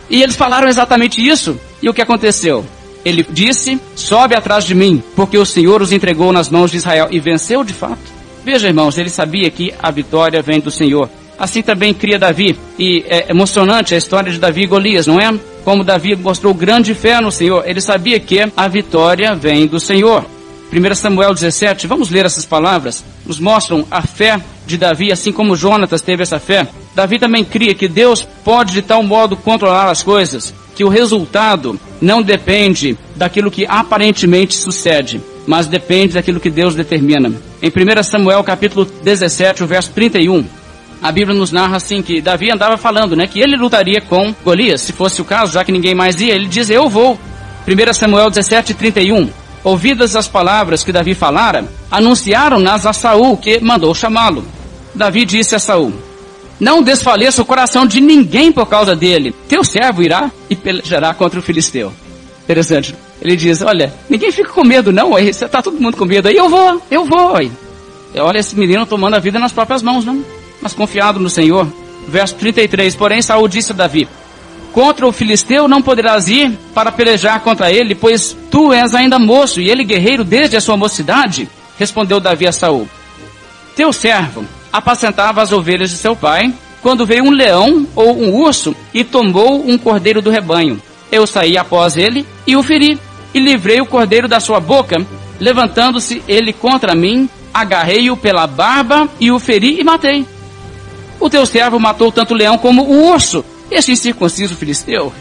E eles falaram exatamente isso. E o que aconteceu? Ele disse: Sobe atrás de mim, porque o Senhor os entregou nas mãos de Israel e venceu de fato. Veja, irmãos, ele sabia que a vitória vem do Senhor. Assim também cria Davi. E é emocionante a história de Davi e Golias, não é? como Davi mostrou grande fé no Senhor, ele sabia que a vitória vem do Senhor. 1 Samuel 17, vamos ler essas palavras, nos mostram a fé de Davi, assim como Jonatas teve essa fé. Davi também cria que Deus pode de tal modo controlar as coisas que o resultado não depende daquilo que aparentemente sucede, mas depende daquilo que Deus determina. Em 1 Samuel capítulo 17, o verso 31, a Bíblia nos narra assim que Davi andava falando, né, que ele lutaria com Golias, se fosse o caso, já que ninguém mais ia, ele diz: "Eu vou". 1 Samuel 17, 31. Ouvidas as palavras que Davi falara, anunciaram-nas a Saul, que mandou chamá-lo. Davi disse a Saul: Não desfaleça o coração de ninguém por causa dele. Teu servo irá e pelejará contra o filisteu. Interessante. Ele diz: Olha, ninguém fica com medo, não. Aí você tá todo mundo com medo. Aí eu vou, eu vou. Olha esse menino tomando a vida nas próprias mãos, não? Mas confiado no Senhor. Verso 33. Porém, Saul disse a Davi: Contra o filisteu não poderás ir para pelejar contra ele, pois tu és ainda moço e ele guerreiro desde a sua mocidade. Respondeu Davi a Saul: Teu servo apacentava as ovelhas de seu pai, quando veio um leão ou um urso e tomou um cordeiro do rebanho. Eu saí após ele e o feri, e livrei o cordeiro da sua boca. Levantando-se ele contra mim, agarrei-o pela barba e o feri e matei. O teu servo matou tanto o leão como o urso, este incircunciso filisteu,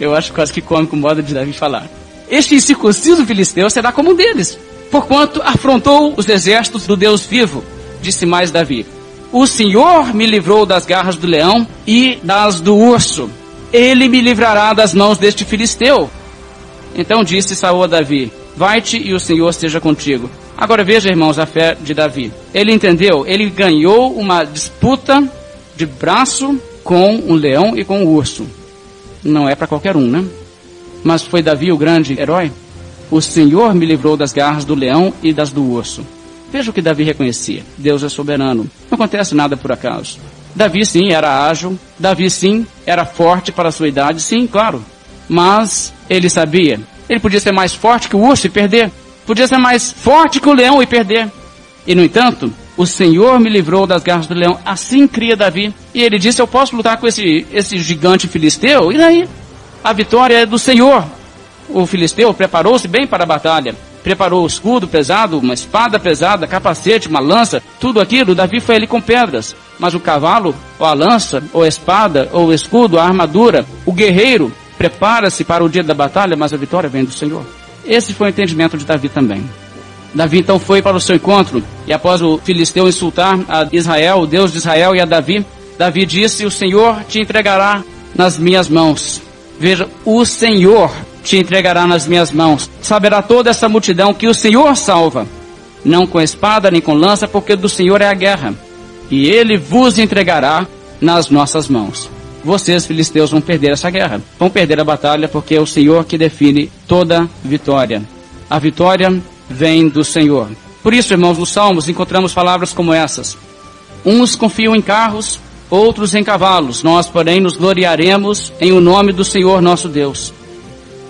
eu acho quase que cômico o modo de Davi falar. Este incircunciso filisteu será como um deles, porquanto afrontou os exércitos do Deus vivo, disse mais Davi. O Senhor me livrou das garras do leão e das do urso. Ele me livrará das mãos deste filisteu. Então disse Saul a Davi: Vai-te e o Senhor esteja contigo. Agora veja, irmãos, a fé de Davi. Ele entendeu, ele ganhou uma disputa de braço com um leão e com um urso. Não é para qualquer um, né? Mas foi Davi o grande herói? O Senhor me livrou das garras do leão e das do urso. Veja o que Davi reconhecia: Deus é soberano. Não acontece nada por acaso. Davi sim era ágil, Davi sim era forte para a sua idade, sim, claro. Mas ele sabia, ele podia ser mais forte que o urso e perder. Podia ser mais forte que o leão e perder. E no entanto, o Senhor me livrou das garras do leão. Assim cria Davi. E ele disse: Eu posso lutar com esse, esse gigante filisteu? E daí? A vitória é do Senhor. O filisteu preparou-se bem para a batalha. Preparou o escudo pesado, uma espada pesada, capacete, uma lança, tudo aquilo. Davi foi ali com pedras. Mas o cavalo, ou a lança, ou a espada, ou o escudo, a armadura, o guerreiro, prepara-se para o dia da batalha, mas a vitória vem do Senhor. Esse foi o entendimento de Davi também. Davi então foi para o seu encontro, e após o filisteu insultar a Israel, o Deus de Israel e a Davi, Davi disse: O Senhor te entregará nas minhas mãos. Veja, o Senhor te entregará nas minhas mãos. Saberá toda essa multidão que o Senhor salva, não com espada nem com lança, porque do Senhor é a guerra, e ele vos entregará nas nossas mãos. Vocês, filisteus, vão perder essa guerra, vão perder a batalha, porque é o Senhor que define toda vitória. A vitória vem do Senhor. Por isso, irmãos, nos Salmos encontramos palavras como essas. Uns confiam em carros, outros em cavalos. Nós, porém, nos gloriaremos em o nome do Senhor nosso Deus.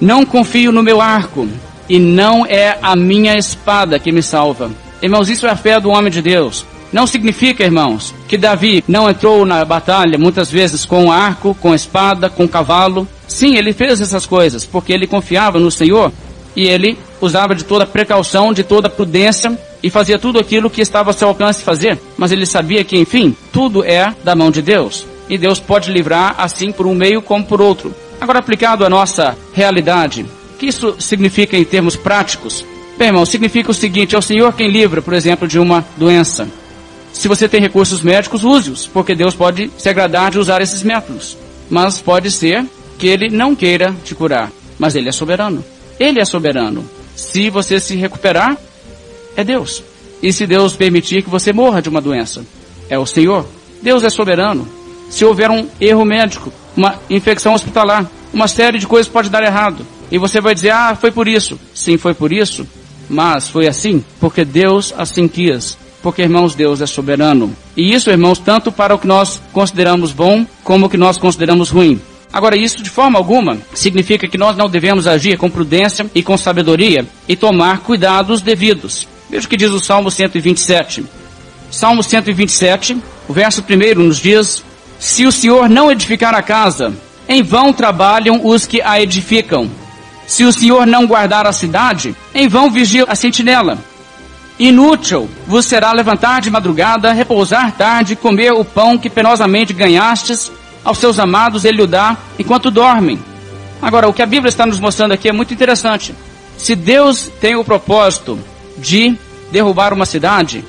Não confio no meu arco, e não é a minha espada que me salva. Irmãos, isso é a fé do homem de Deus. Não significa, irmãos, que Davi não entrou na batalha muitas vezes com arco, com espada, com cavalo. Sim, ele fez essas coisas porque ele confiava no Senhor e ele usava de toda precaução, de toda prudência e fazia tudo aquilo que estava ao seu alcance fazer. Mas ele sabia que, enfim, tudo é da mão de Deus. E Deus pode livrar assim por um meio como por outro. Agora, aplicado à nossa realidade, o que isso significa em termos práticos? Bem, irmão, significa o seguinte: é o Senhor quem livra, por exemplo, de uma doença. Se você tem recursos médicos, use-os, porque Deus pode se agradar de usar esses métodos. Mas pode ser que Ele não queira te curar, mas Ele é soberano. Ele é soberano. Se você se recuperar, é Deus. E se Deus permitir que você morra de uma doença, é o Senhor. Deus é soberano. Se houver um erro médico, uma infecção hospitalar, uma série de coisas pode dar errado. E você vai dizer, ah, foi por isso. Sim, foi por isso. Mas foi assim, porque Deus assim quis. Porque, irmãos, Deus é soberano. E isso, irmãos, tanto para o que nós consideramos bom, como o que nós consideramos ruim. Agora, isso de forma alguma significa que nós não devemos agir com prudência e com sabedoria e tomar cuidados devidos. Veja o que diz o Salmo 127. Salmo 127, o verso primeiro nos diz: Se o Senhor não edificar a casa, em vão trabalham os que a edificam. Se o Senhor não guardar a cidade, em vão vigia a sentinela. Inútil vos será levantar de madrugada, repousar tarde, comer o pão que penosamente ganhastes, aos seus amados ele o dá enquanto dormem. Agora, o que a Bíblia está nos mostrando aqui é muito interessante. Se Deus tem o propósito de derrubar uma cidade,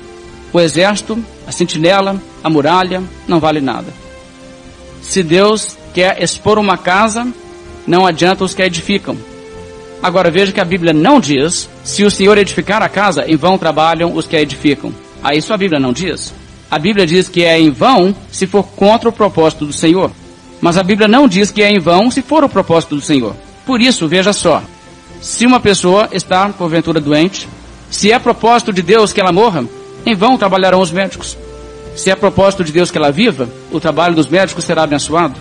o exército, a sentinela, a muralha, não vale nada. Se Deus quer expor uma casa, não adianta os que a edificam. Agora veja que a Bíblia não diz, se o Senhor edificar a casa, em vão trabalham os que a edificam. Aí isso a Bíblia não diz. A Bíblia diz que é em vão se for contra o propósito do Senhor. Mas a Bíblia não diz que é em vão se for o propósito do Senhor. Por isso, veja só. Se uma pessoa está, porventura, doente, se é propósito de Deus que ela morra, em vão trabalharão os médicos. Se é propósito de Deus que ela viva, o trabalho dos médicos será abençoado.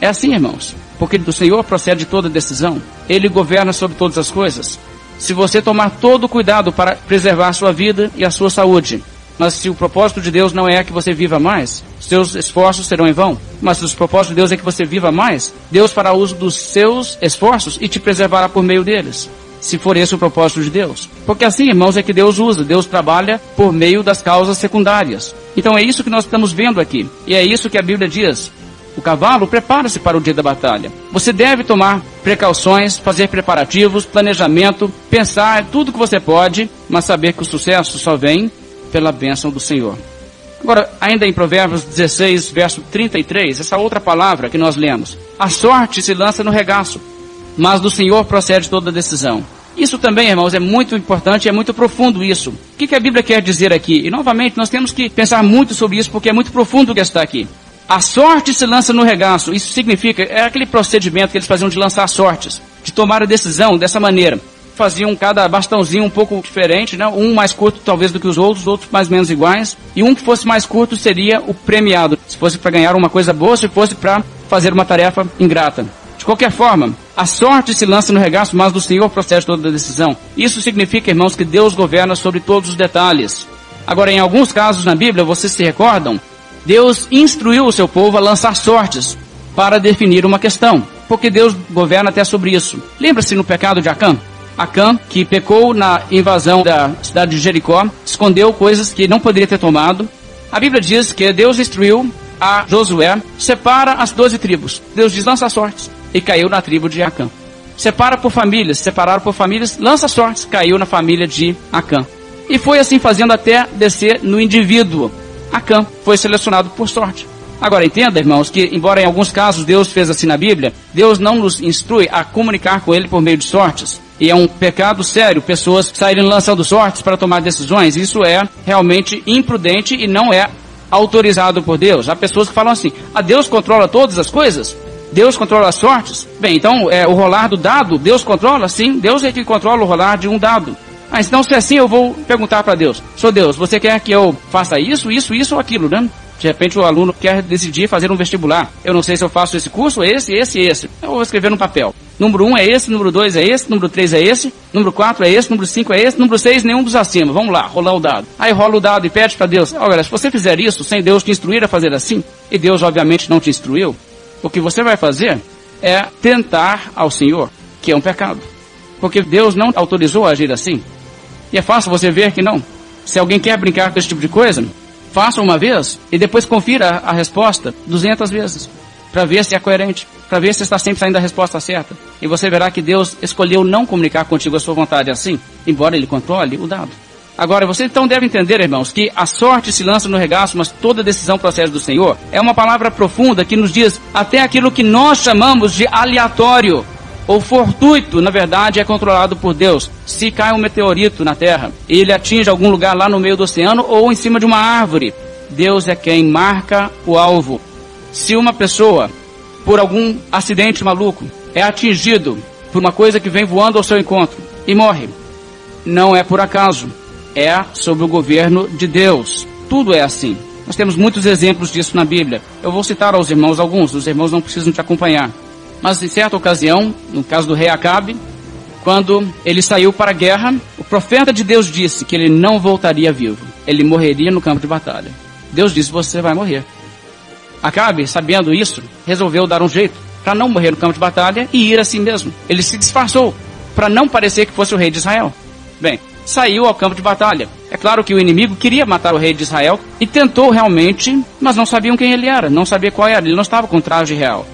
É assim, irmãos, porque do Senhor procede toda decisão. Ele governa sobre todas as coisas. Se você tomar todo o cuidado para preservar a sua vida e a sua saúde, mas se o propósito de Deus não é que você viva mais, seus esforços serão em vão. Mas se o propósito de Deus é que você viva mais, Deus fará uso dos seus esforços e te preservará por meio deles. Se for esse o propósito de Deus. Porque assim, irmãos, é que Deus usa. Deus trabalha por meio das causas secundárias. Então é isso que nós estamos vendo aqui. E é isso que a Bíblia diz. O cavalo prepara-se para o dia da batalha. Você deve tomar precauções, fazer preparativos, planejamento, pensar tudo que você pode, mas saber que o sucesso só vem pela bênção do Senhor. Agora, ainda em Provérbios 16, verso 33, essa outra palavra que nós lemos. A sorte se lança no regaço, mas do Senhor procede toda decisão. Isso também, irmãos, é muito importante, é muito profundo isso. O que, a Bíblia quer dizer aqui? E novamente, nós temos que pensar muito sobre isso, porque é muito profundo o que está aqui. A sorte se lança no regaço. Isso significa, é aquele procedimento que eles faziam de lançar sortes, de tomar a decisão dessa maneira. Faziam cada bastãozinho um pouco diferente, né? um mais curto talvez do que os outros, outros mais menos iguais. E um que fosse mais curto seria o premiado, se fosse para ganhar uma coisa boa, se fosse para fazer uma tarefa ingrata. De qualquer forma, a sorte se lança no regaço, mas do Senhor procede toda a decisão. Isso significa, irmãos, que Deus governa sobre todos os detalhes. Agora, em alguns casos na Bíblia, vocês se recordam, Deus instruiu o seu povo a lançar sortes para definir uma questão, porque Deus governa até sobre isso. Lembra-se no pecado de Acã? Acã, que pecou na invasão da cidade de Jericó, escondeu coisas que não poderia ter tomado. A Bíblia diz que Deus instruiu a Josué, separa as doze tribos. Deus diz, lança sortes. E caiu na tribo de Acã. Separa por famílias, separaram por famílias, lança sortes, caiu na família de Acã. E foi assim fazendo até descer no indivíduo. Acã foi selecionado por sorte. Agora entenda, irmãos, que embora em alguns casos Deus fez assim na Bíblia, Deus não nos instrui a comunicar com Ele por meio de sortes. E é um pecado sério pessoas saírem lançando sortes para tomar decisões. Isso é realmente imprudente e não é autorizado por Deus. Há pessoas que falam assim: a ah, Deus controla todas as coisas? Deus controla as sortes? Bem, então é, o rolar do dado, Deus controla? Sim, Deus é que controla o rolar de um dado. Ah, então se é assim eu vou perguntar para Deus. Sou Deus, você quer que eu faça isso, isso, isso ou aquilo, né? De repente o aluno quer decidir fazer um vestibular. Eu não sei se eu faço esse curso, esse, esse e esse. Eu vou escrever no papel. Número 1 um é esse, número 2 é esse, número 3 é esse, número 4 é esse, número 5 é esse, número 6 nenhum dos acima. Vamos lá, rolar o dado. Aí rola o dado e pede para Deus. Olha, se você fizer isso sem Deus te instruir a fazer assim, e Deus obviamente não te instruiu, o que você vai fazer é tentar ao Senhor, que é um pecado. Porque Deus não autorizou a agir assim. E é fácil você ver que não. Se alguém quer brincar com esse tipo de coisa, faça uma vez e depois confira a resposta 200 vezes. Para ver se é coerente, para ver se está sempre saindo a resposta certa. E você verá que Deus escolheu não comunicar contigo a sua vontade assim, embora Ele controle o dado. Agora, você então deve entender, irmãos, que a sorte se lança no regaço, mas toda decisão procede do Senhor. É uma palavra profunda que nos diz até aquilo que nós chamamos de aleatório ou fortuito, na verdade, é controlado por Deus. Se cai um meteorito na Terra, ele atinge algum lugar lá no meio do oceano ou em cima de uma árvore, Deus é quem marca o alvo. Se uma pessoa, por algum acidente maluco, é atingido por uma coisa que vem voando ao seu encontro e morre, não é por acaso, é sob o governo de Deus. Tudo é assim. Nós temos muitos exemplos disso na Bíblia. Eu vou citar aos irmãos alguns, os irmãos não precisam te acompanhar. Mas em certa ocasião, no caso do rei Acabe, quando ele saiu para a guerra, o profeta de Deus disse que ele não voltaria vivo. Ele morreria no campo de batalha. Deus disse: Você vai morrer. Acabe, sabendo isso, resolveu dar um jeito. para não morrer no campo de batalha e ir assim mesmo. Ele se disfarçou para não parecer que fosse o rei de Israel. Bem, saiu ao campo de batalha. É claro que o inimigo queria matar o rei de Israel e tentou realmente, mas não sabiam quem ele era, não sabia qual era, ele não estava com traje real.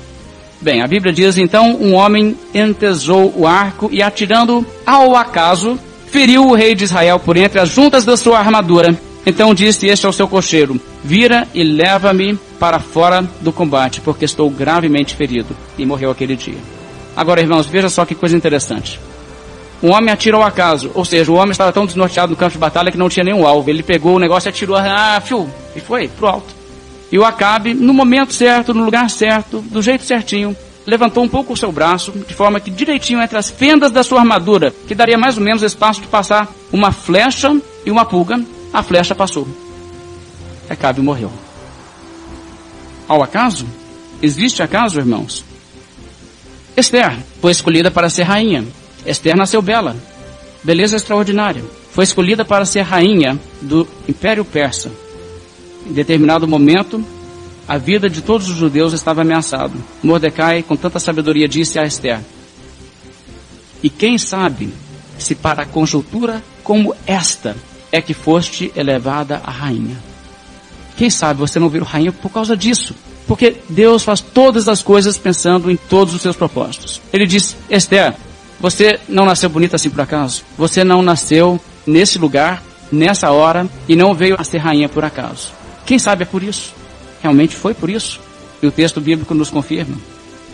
Bem, a Bíblia diz então: um homem entesou o arco e, atirando ao acaso, feriu o rei de Israel por entre as juntas da sua armadura. Então disse este ao seu cocheiro: Vira e leva-me para fora do combate, porque estou gravemente ferido. E morreu aquele dia. Agora, irmãos, veja só que coisa interessante. Um homem atira ao acaso, ou seja, o homem estava tão desnorteado no campo de batalha que não tinha nenhum alvo. Ele pegou o negócio e atirou, ah, fio, e foi pro alto. E o Acabe, no momento certo, no lugar certo, do jeito certinho, levantou um pouco o seu braço, de forma que direitinho entre as fendas da sua armadura, que daria mais ou menos espaço de passar uma flecha e uma pulga, a flecha passou. Acabe morreu. Ao acaso? Existe acaso, irmãos? Esther foi escolhida para ser rainha. Esther nasceu bela, beleza extraordinária. Foi escolhida para ser rainha do Império Persa. Em determinado momento, a vida de todos os judeus estava ameaçada. Mordecai, com tanta sabedoria, disse a Esther: E quem sabe se para a conjuntura como esta é que foste elevada a rainha? Quem sabe você não virou rainha por causa disso? Porque Deus faz todas as coisas pensando em todos os seus propósitos. Ele diz: Esther, você não nasceu bonita assim por acaso. Você não nasceu nesse lugar, nessa hora, e não veio a ser rainha por acaso. Quem sabe é por isso. Realmente foi por isso. E o texto bíblico nos confirma.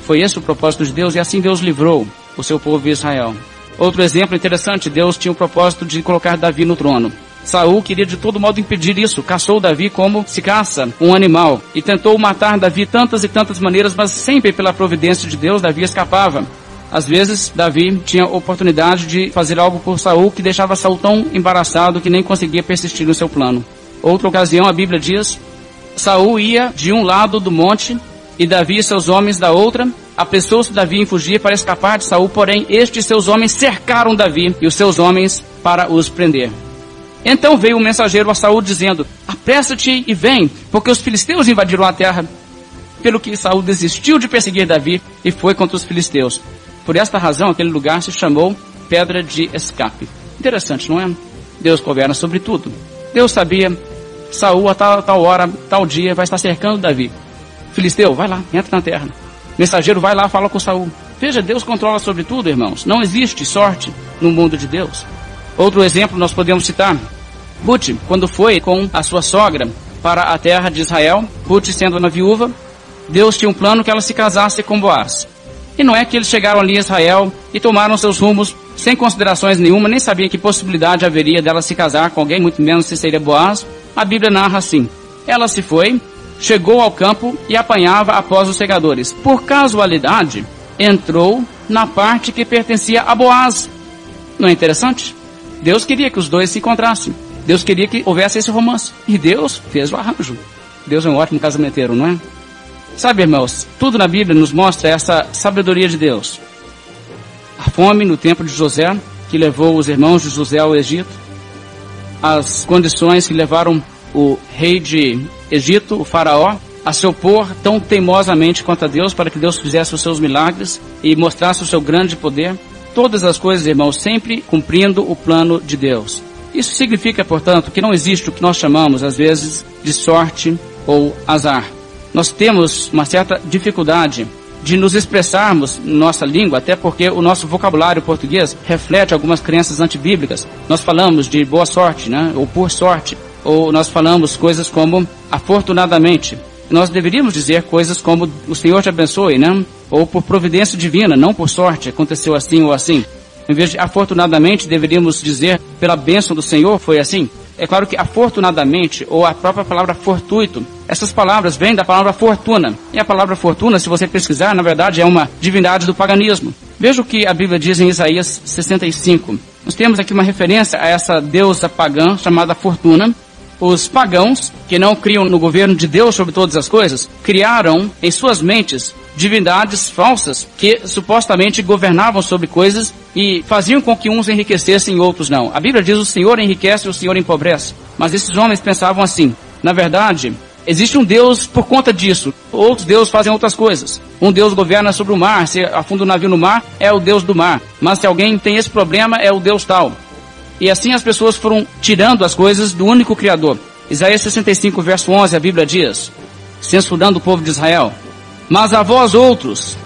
Foi esse o propósito de Deus e assim Deus livrou o seu povo Israel. Outro exemplo interessante, Deus tinha o propósito de colocar Davi no trono. Saul queria de todo modo impedir isso, caçou Davi como se caça um animal e tentou matar Davi tantas e tantas maneiras, mas sempre pela providência de Deus Davi escapava. Às vezes Davi tinha oportunidade de fazer algo por Saul que deixava Saul tão embaraçado que nem conseguia persistir no seu plano. Outra ocasião a Bíblia diz Saul ia de um lado do monte e Davi e seus homens da outra. Apressou-se Davi em fugir para escapar de Saul, porém estes seus homens cercaram Davi e os seus homens para os prender. Então veio o um mensageiro a Saul dizendo: Apressa-te e vem, porque os filisteus invadiram a terra. Pelo que Saul desistiu de perseguir Davi e foi contra os filisteus. Por esta razão, aquele lugar se chamou Pedra de Escape. Interessante, não é? Deus governa sobre tudo. Deus sabia Saul a tal, tal hora, tal dia, vai estar cercando Davi. Filisteu, vai lá, entra na terra. Mensageiro, vai lá, fala com Saul. Veja, Deus controla sobre tudo, irmãos. Não existe sorte no mundo de Deus. Outro exemplo nós podemos citar. Ruth, quando foi com a sua sogra para a terra de Israel, Ruth sendo uma viúva, Deus tinha um plano que ela se casasse com Boaz. E não é que eles chegaram ali em Israel e tomaram seus rumos sem considerações nenhuma, nem sabiam que possibilidade haveria dela se casar com alguém, muito menos se seria Boaz. A Bíblia narra assim: Ela se foi, chegou ao campo e apanhava após os segadores. Por casualidade, entrou na parte que pertencia a Boaz. Não é interessante? Deus queria que os dois se encontrassem. Deus queria que houvesse esse romance. E Deus fez o arranjo. Deus é um ótimo casamenteiro, não é? Sabe, irmãos, tudo na Bíblia nos mostra essa sabedoria de Deus. A fome no tempo de José, que levou os irmãos de José ao Egito. As condições que levaram o rei de Egito, o faraó, a se opor tão teimosamente contra Deus para que Deus fizesse os seus milagres e mostrasse o seu grande poder. Todas as coisas, irmãos, sempre cumprindo o plano de Deus. Isso significa, portanto, que não existe o que nós chamamos, às vezes, de sorte ou azar. Nós temos uma certa dificuldade de nos expressarmos nossa língua, até porque o nosso vocabulário português reflete algumas crenças antibíblicas. Nós falamos de boa sorte, né? ou por sorte, ou nós falamos coisas como afortunadamente. Nós deveríamos dizer coisas como o Senhor te abençoe, né? Ou por providência divina, não por sorte, aconteceu assim ou assim. Em vez de afortunadamente, deveríamos dizer pela bênção do Senhor foi assim. É claro que afortunadamente, ou a própria palavra fortuito, essas palavras vêm da palavra fortuna. E a palavra fortuna, se você pesquisar, na verdade é uma divindade do paganismo. Veja o que a Bíblia diz em Isaías 65. Nós temos aqui uma referência a essa deusa pagã chamada Fortuna, os pagãos, que não criam no governo de Deus sobre todas as coisas, criaram em suas mentes divindades falsas que supostamente governavam sobre coisas e faziam com que uns enriquecessem e outros não. A Bíblia diz o Senhor enriquece e o Senhor empobrece. Mas esses homens pensavam assim: na verdade, Existe um Deus por conta disso. Outros deuses fazem outras coisas. Um Deus governa sobre o mar. Se afunda o um navio no mar, é o Deus do mar. Mas se alguém tem esse problema, é o Deus tal. E assim as pessoas foram tirando as coisas do único Criador. Isaías 65, verso 11, a Bíblia diz, censurando o povo de Israel. Mas a vós outros,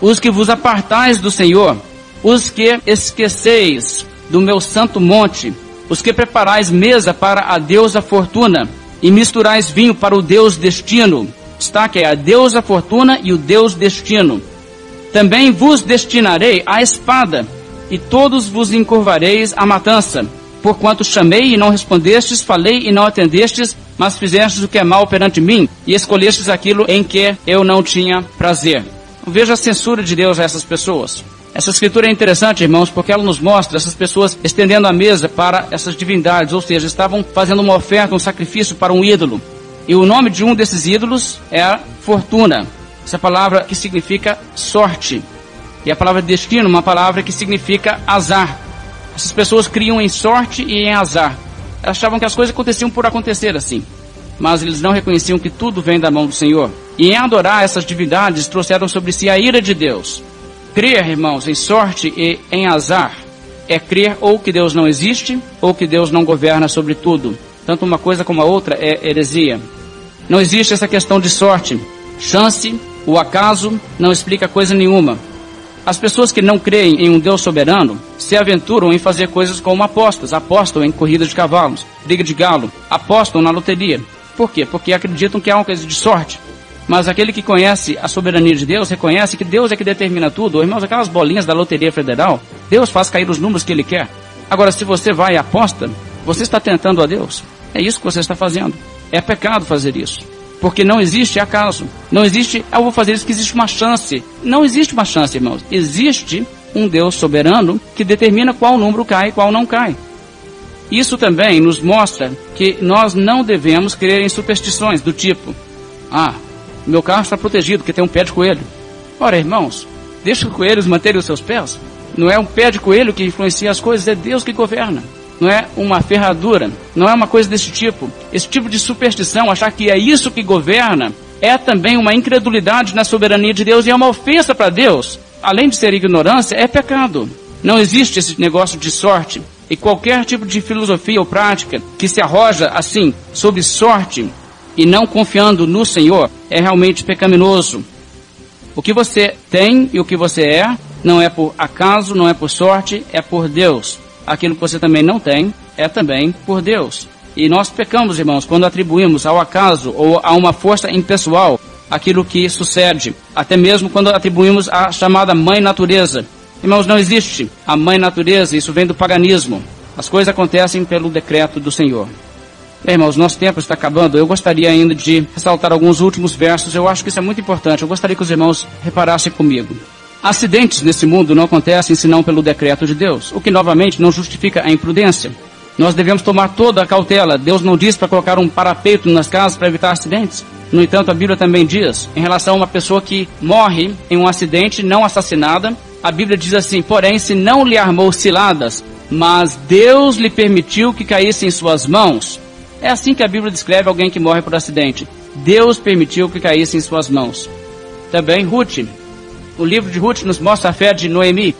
os que vos apartais do Senhor, os que esqueceis do meu santo monte, os que preparais mesa para a deusa fortuna, e misturais vinho para o Deus destino. Destaque é a deusa fortuna e o Deus destino. Também vos destinarei a espada, e todos vos encurvareis à matança. Porquanto chamei e não respondestes, falei e não atendestes, mas fizestes o que é mal perante mim, e escolhestes aquilo em que eu não tinha prazer. Veja a censura de Deus a essas pessoas. Essa escritura é interessante, irmãos, porque ela nos mostra essas pessoas estendendo a mesa para essas divindades, ou seja, estavam fazendo uma oferta, um sacrifício para um ídolo. E o nome de um desses ídolos é fortuna. Essa palavra que significa sorte. E a palavra destino, uma palavra que significa azar. Essas pessoas criam em sorte e em azar. Elas achavam que as coisas aconteciam por acontecer assim. Mas eles não reconheciam que tudo vem da mão do Senhor. E em adorar essas divindades, trouxeram sobre si a ira de Deus. Crer, irmãos, em sorte e em azar é crer ou que Deus não existe ou que Deus não governa sobre tudo. Tanto uma coisa como a outra é heresia. Não existe essa questão de sorte. Chance, o acaso, não explica coisa nenhuma. As pessoas que não creem em um Deus soberano se aventuram em fazer coisas como apostas, apostam em corrida de cavalos, briga de galo, apostam na loteria. Por quê? Porque acreditam que é uma coisa de sorte. Mas aquele que conhece a soberania de Deus reconhece que Deus é que determina tudo. Irmãos, aquelas bolinhas da Loteria Federal, Deus faz cair os números que Ele quer. Agora, se você vai e aposta, você está tentando a Deus. É isso que você está fazendo. É pecado fazer isso. Porque não existe acaso. Não existe, ah, eu vou fazer isso que existe uma chance. Não existe uma chance, irmãos. Existe um Deus soberano que determina qual número cai e qual não cai. Isso também nos mostra que nós não devemos crer em superstições do tipo: ah, meu carro está protegido porque tem um pé de coelho. Ora, irmãos, deixa os coelhos manterem os seus pés. Não é um pé de coelho que influencia as coisas, é Deus que governa. Não é uma ferradura, não é uma coisa desse tipo. Esse tipo de superstição, achar que é isso que governa, é também uma incredulidade na soberania de Deus e é uma ofensa para Deus. Além de ser ignorância, é pecado. Não existe esse negócio de sorte. E qualquer tipo de filosofia ou prática que se arroja assim sobre sorte e não confiando no Senhor é realmente pecaminoso. O que você tem e o que você é não é por acaso, não é por sorte, é por Deus. Aquilo que você também não tem é também por Deus. E nós pecamos, irmãos, quando atribuímos ao acaso ou a uma força impessoal aquilo que sucede, até mesmo quando atribuímos a chamada mãe natureza. Irmãos, não existe a mãe natureza, isso vem do paganismo. As coisas acontecem pelo decreto do Senhor. Bem, irmãos, nosso tempo está acabando. Eu gostaria ainda de ressaltar alguns últimos versos. Eu acho que isso é muito importante. Eu gostaria que os irmãos reparassem comigo. Acidentes nesse mundo não acontecem senão pelo decreto de Deus, o que novamente não justifica a imprudência. Nós devemos tomar toda a cautela. Deus não diz para colocar um parapeito nas casas para evitar acidentes. No entanto, a Bíblia também diz, em relação a uma pessoa que morre em um acidente não assassinada, a Bíblia diz assim: porém, se não lhe armou ciladas, mas Deus lhe permitiu que caísse em suas mãos, é assim que a Bíblia descreve alguém que morre por acidente. Deus permitiu que caísse em suas mãos. Também Ruth. O livro de Ruth nos mostra a fé de Noemi.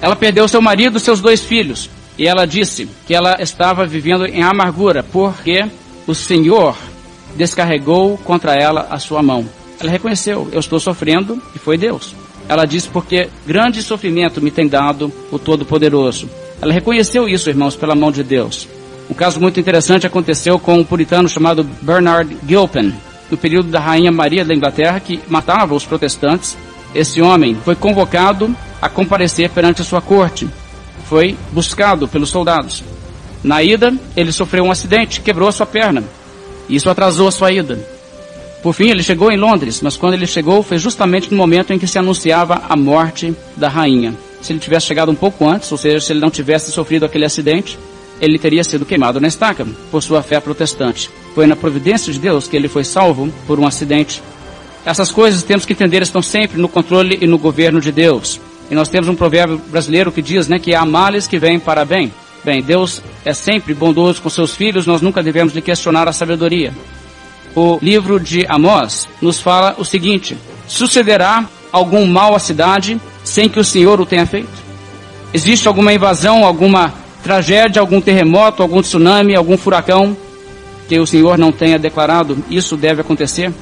Ela perdeu seu marido e seus dois filhos. E ela disse que ela estava vivendo em amargura porque o Senhor descarregou contra ela a sua mão. Ela reconheceu: Eu estou sofrendo e foi Deus. Ela disse: Porque grande sofrimento me tem dado o Todo-Poderoso. Ela reconheceu isso, irmãos, pela mão de Deus. Um caso muito interessante aconteceu com um puritano chamado Bernard Gilpin, no período da Rainha Maria da Inglaterra, que matava os protestantes. Esse homem foi convocado a comparecer perante a sua corte. Foi buscado pelos soldados. Na ida, ele sofreu um acidente, quebrou a sua perna. Isso atrasou a sua ida. Por fim, ele chegou em Londres, mas quando ele chegou, foi justamente no momento em que se anunciava a morte da rainha. Se ele tivesse chegado um pouco antes, ou seja, se ele não tivesse sofrido aquele acidente, ele teria sido queimado na estaca por sua fé protestante. Foi na providência de Deus que ele foi salvo por um acidente. Essas coisas temos que entender estão sempre no controle e no governo de Deus. E nós temos um provérbio brasileiro que diz, né, que há males que vêm para bem. Bem, Deus é sempre bondoso com seus filhos, nós nunca devemos lhe questionar a sabedoria. o livro de Amós nos fala o seguinte: sucederá algum mal à cidade sem que o Senhor o tenha feito? Existe alguma invasão, alguma tragédia, algum terremoto, algum tsunami, algum furacão que o Senhor não tenha declarado? Isso deve acontecer.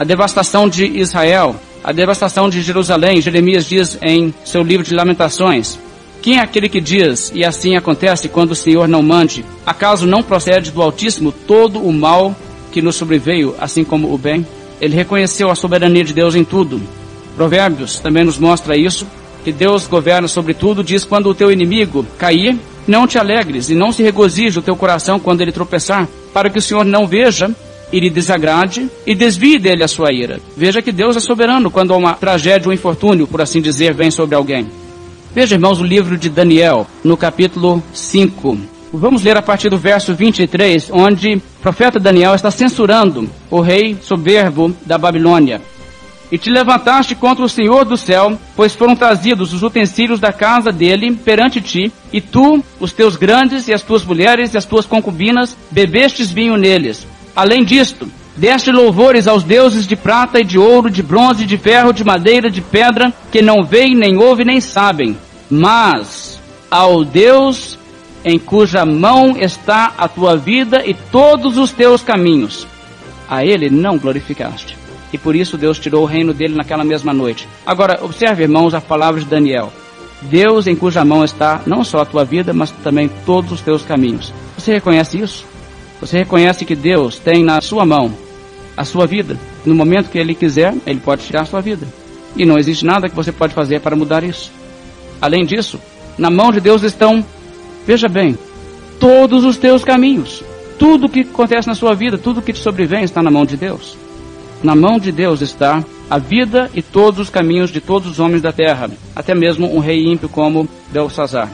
A devastação de Israel, a devastação de Jerusalém, Jeremias diz em seu livro de Lamentações: quem é aquele que diz, e assim acontece quando o Senhor não mande? Acaso não procede do Altíssimo todo o mal que nos sobreveio, assim como o bem? Ele reconheceu a soberania de Deus em tudo. Provérbios também nos mostra isso, que Deus governa sobre tudo, diz quando o teu inimigo cair, não te alegres e não se regozije o teu coração quando ele tropeçar, para que o Senhor não veja e lhe desagrade e desvie dele a sua ira. Veja que Deus é soberano quando uma tragédia ou infortúnio, por assim dizer, vem sobre alguém. Veja, irmãos, o livro de Daniel, no capítulo 5. Vamos ler a partir do verso 23, onde o profeta Daniel está censurando o rei soberbo da Babilônia. E te levantaste contra o Senhor do céu, pois foram trazidos os utensílios da casa dele perante ti, e tu, os teus grandes e as tuas mulheres e as tuas concubinas, bebestes vinho neles. Além disto, Deste louvores aos deuses de prata e de ouro, de bronze, de ferro, de madeira, de pedra, que não veem, nem ouvem, nem sabem. Mas ao Deus em cuja mão está a tua vida e todos os teus caminhos, a Ele não glorificaste. E por isso Deus tirou o reino dele naquela mesma noite. Agora, observe, irmãos, a palavra de Daniel. Deus em cuja mão está não só a tua vida, mas também todos os teus caminhos. Você reconhece isso? Você reconhece que Deus tem na sua mão a sua vida. No momento que Ele quiser, Ele pode tirar a sua vida. E não existe nada que você pode fazer para mudar isso. Além disso, na mão de Deus estão, veja bem, todos os teus caminhos. Tudo que acontece na sua vida, tudo que te sobrevém está na mão de Deus. Na mão de Deus está a vida e todos os caminhos de todos os homens da terra, até mesmo um rei ímpio como Belsazar.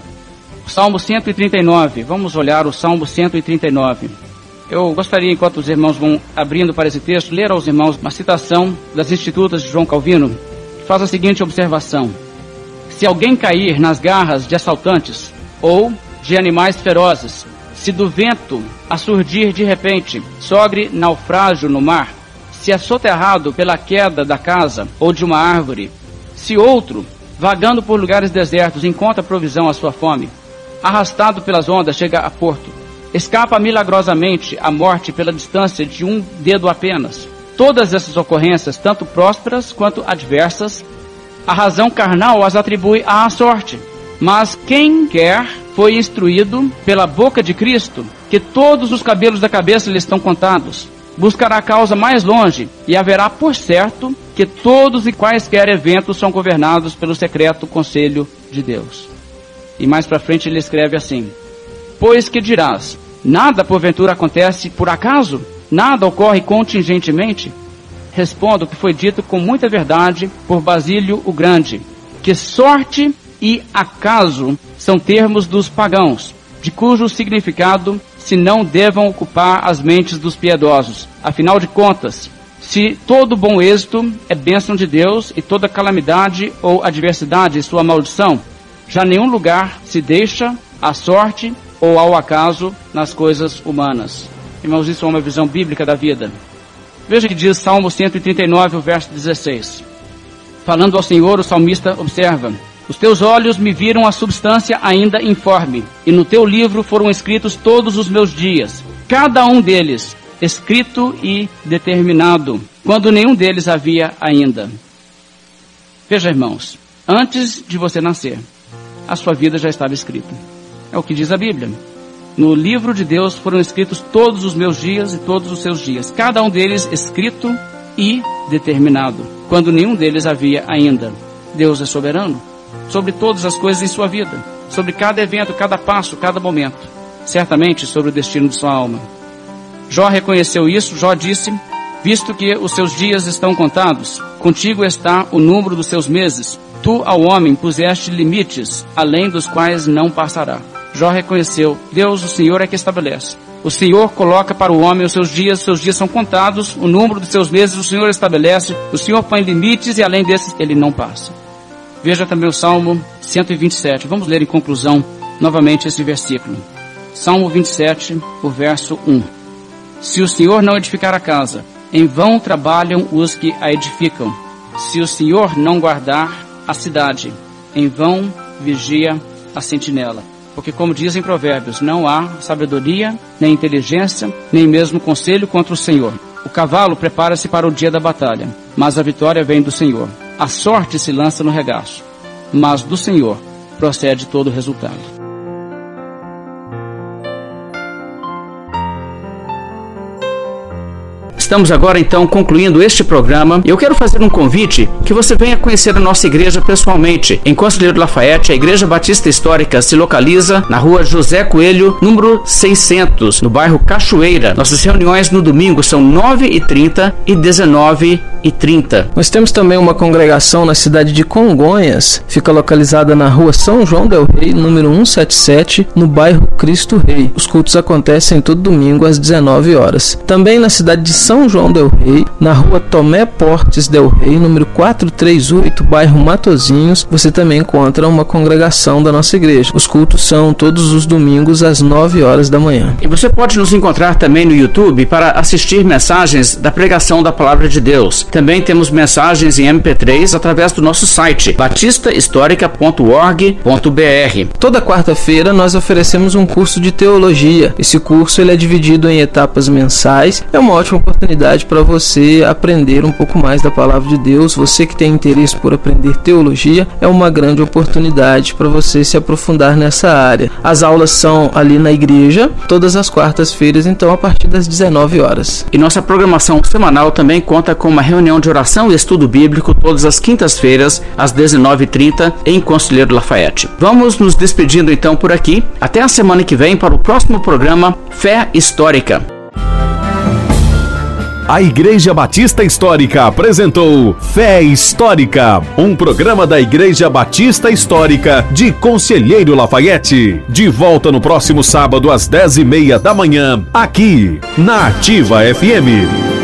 Salmo 139, vamos olhar o Salmo 139. Eu gostaria, enquanto os irmãos vão abrindo para esse texto, ler aos irmãos uma citação das Institutas de João Calvino, que faz a seguinte observação: Se alguém cair nas garras de assaltantes ou de animais ferozes, se do vento a surgir de repente sogre naufrágio no mar, se é soterrado pela queda da casa ou de uma árvore, se outro, vagando por lugares desertos, encontra provisão à sua fome, arrastado pelas ondas, chega a porto escapa milagrosamente à morte pela distância de um dedo apenas. Todas essas ocorrências, tanto prósperas quanto adversas, a razão carnal as atribui à sorte. Mas quem quer foi instruído pela boca de Cristo que todos os cabelos da cabeça lhe estão contados. Buscará a causa mais longe e haverá por certo que todos e quaisquer eventos são governados pelo secreto conselho de Deus. E mais para frente ele escreve assim: Pois que dirás, nada porventura acontece por acaso? Nada ocorre contingentemente? Respondo o que foi dito com muita verdade por Basílio o Grande, que sorte e acaso são termos dos pagãos, de cujo significado se não devam ocupar as mentes dos piedosos. Afinal de contas, se todo bom êxito é bênção de Deus e toda calamidade ou adversidade sua maldição, já nenhum lugar se deixa à sorte ou ao acaso nas coisas humanas. Irmãos, isso é uma visão bíblica da vida. Veja que diz Salmo 139, o verso 16. Falando ao Senhor, o salmista observa: Os teus olhos me viram a substância ainda informe, e no teu livro foram escritos todos os meus dias, cada um deles escrito e determinado, quando nenhum deles havia ainda. Veja, irmãos, antes de você nascer, a sua vida já estava escrita. É o que diz a Bíblia. No livro de Deus foram escritos todos os meus dias e todos os seus dias, cada um deles escrito e determinado, quando nenhum deles havia ainda. Deus é soberano sobre todas as coisas em sua vida, sobre cada evento, cada passo, cada momento, certamente sobre o destino de sua alma. Jó reconheceu isso, Jó disse: Visto que os seus dias estão contados, contigo está o número dos seus meses. Tu ao homem puseste limites, além dos quais não passará. Jó reconheceu: Deus, o Senhor é que estabelece. O Senhor coloca para o homem os seus dias, seus dias são contados, o número dos seus meses o Senhor estabelece, o Senhor põe limites e além desses ele não passa. Veja também o Salmo 127. Vamos ler em conclusão novamente esse versículo. Salmo 27, o verso 1. Se o Senhor não edificar a casa, Em vão trabalham os que a edificam. Se o Senhor não guardar a cidade, em vão vigia a sentinela. Porque, como dizem provérbios, não há sabedoria, nem inteligência, nem mesmo conselho contra o Senhor. O cavalo prepara-se para o dia da batalha, mas a vitória vem do Senhor. A sorte se lança no regaço, mas do Senhor procede todo o resultado. Estamos agora então concluindo este programa. Eu quero fazer um convite que você venha conhecer a nossa igreja pessoalmente. Em Conselheiro Lafayette, a Igreja Batista Histórica se localiza na rua José Coelho, número 600, no bairro Cachoeira. Nossas reuniões no domingo são 9h30 e 19h30. Nós temos também uma congregação na cidade de Congonhas, fica localizada na rua São João Del Rei, número 177, no bairro Cristo Rei. Os cultos acontecem todo domingo às 19 horas. Também na cidade de São são João Del Rei, na rua Tomé Portes Del Rei, número 438, bairro Matozinhos, você também encontra uma congregação da nossa igreja. Os cultos são todos os domingos às 9 horas da manhã. E você pode nos encontrar também no YouTube para assistir mensagens da pregação da palavra de Deus. Também temos mensagens em MP3 através do nosso site batistahistórica.org.br. Toda quarta-feira nós oferecemos um curso de teologia. Esse curso ele é dividido em etapas mensais. É uma ótima oportunidade oportunidade para você aprender um pouco mais da palavra de Deus. Você que tem interesse por aprender teologia, é uma grande oportunidade para você se aprofundar nessa área. As aulas são ali na igreja, todas as quartas-feiras, então a partir das 19 horas. E nossa programação semanal também conta com uma reunião de oração e estudo bíblico todas as quintas-feiras, às 19h30, em Conselheiro Lafayette. Vamos nos despedindo então por aqui. Até a semana que vem para o próximo programa Fé Histórica. A Igreja Batista Histórica apresentou Fé Histórica, um programa da Igreja Batista Histórica de Conselheiro Lafayette. De volta no próximo sábado às dez e meia da manhã, aqui na Ativa FM.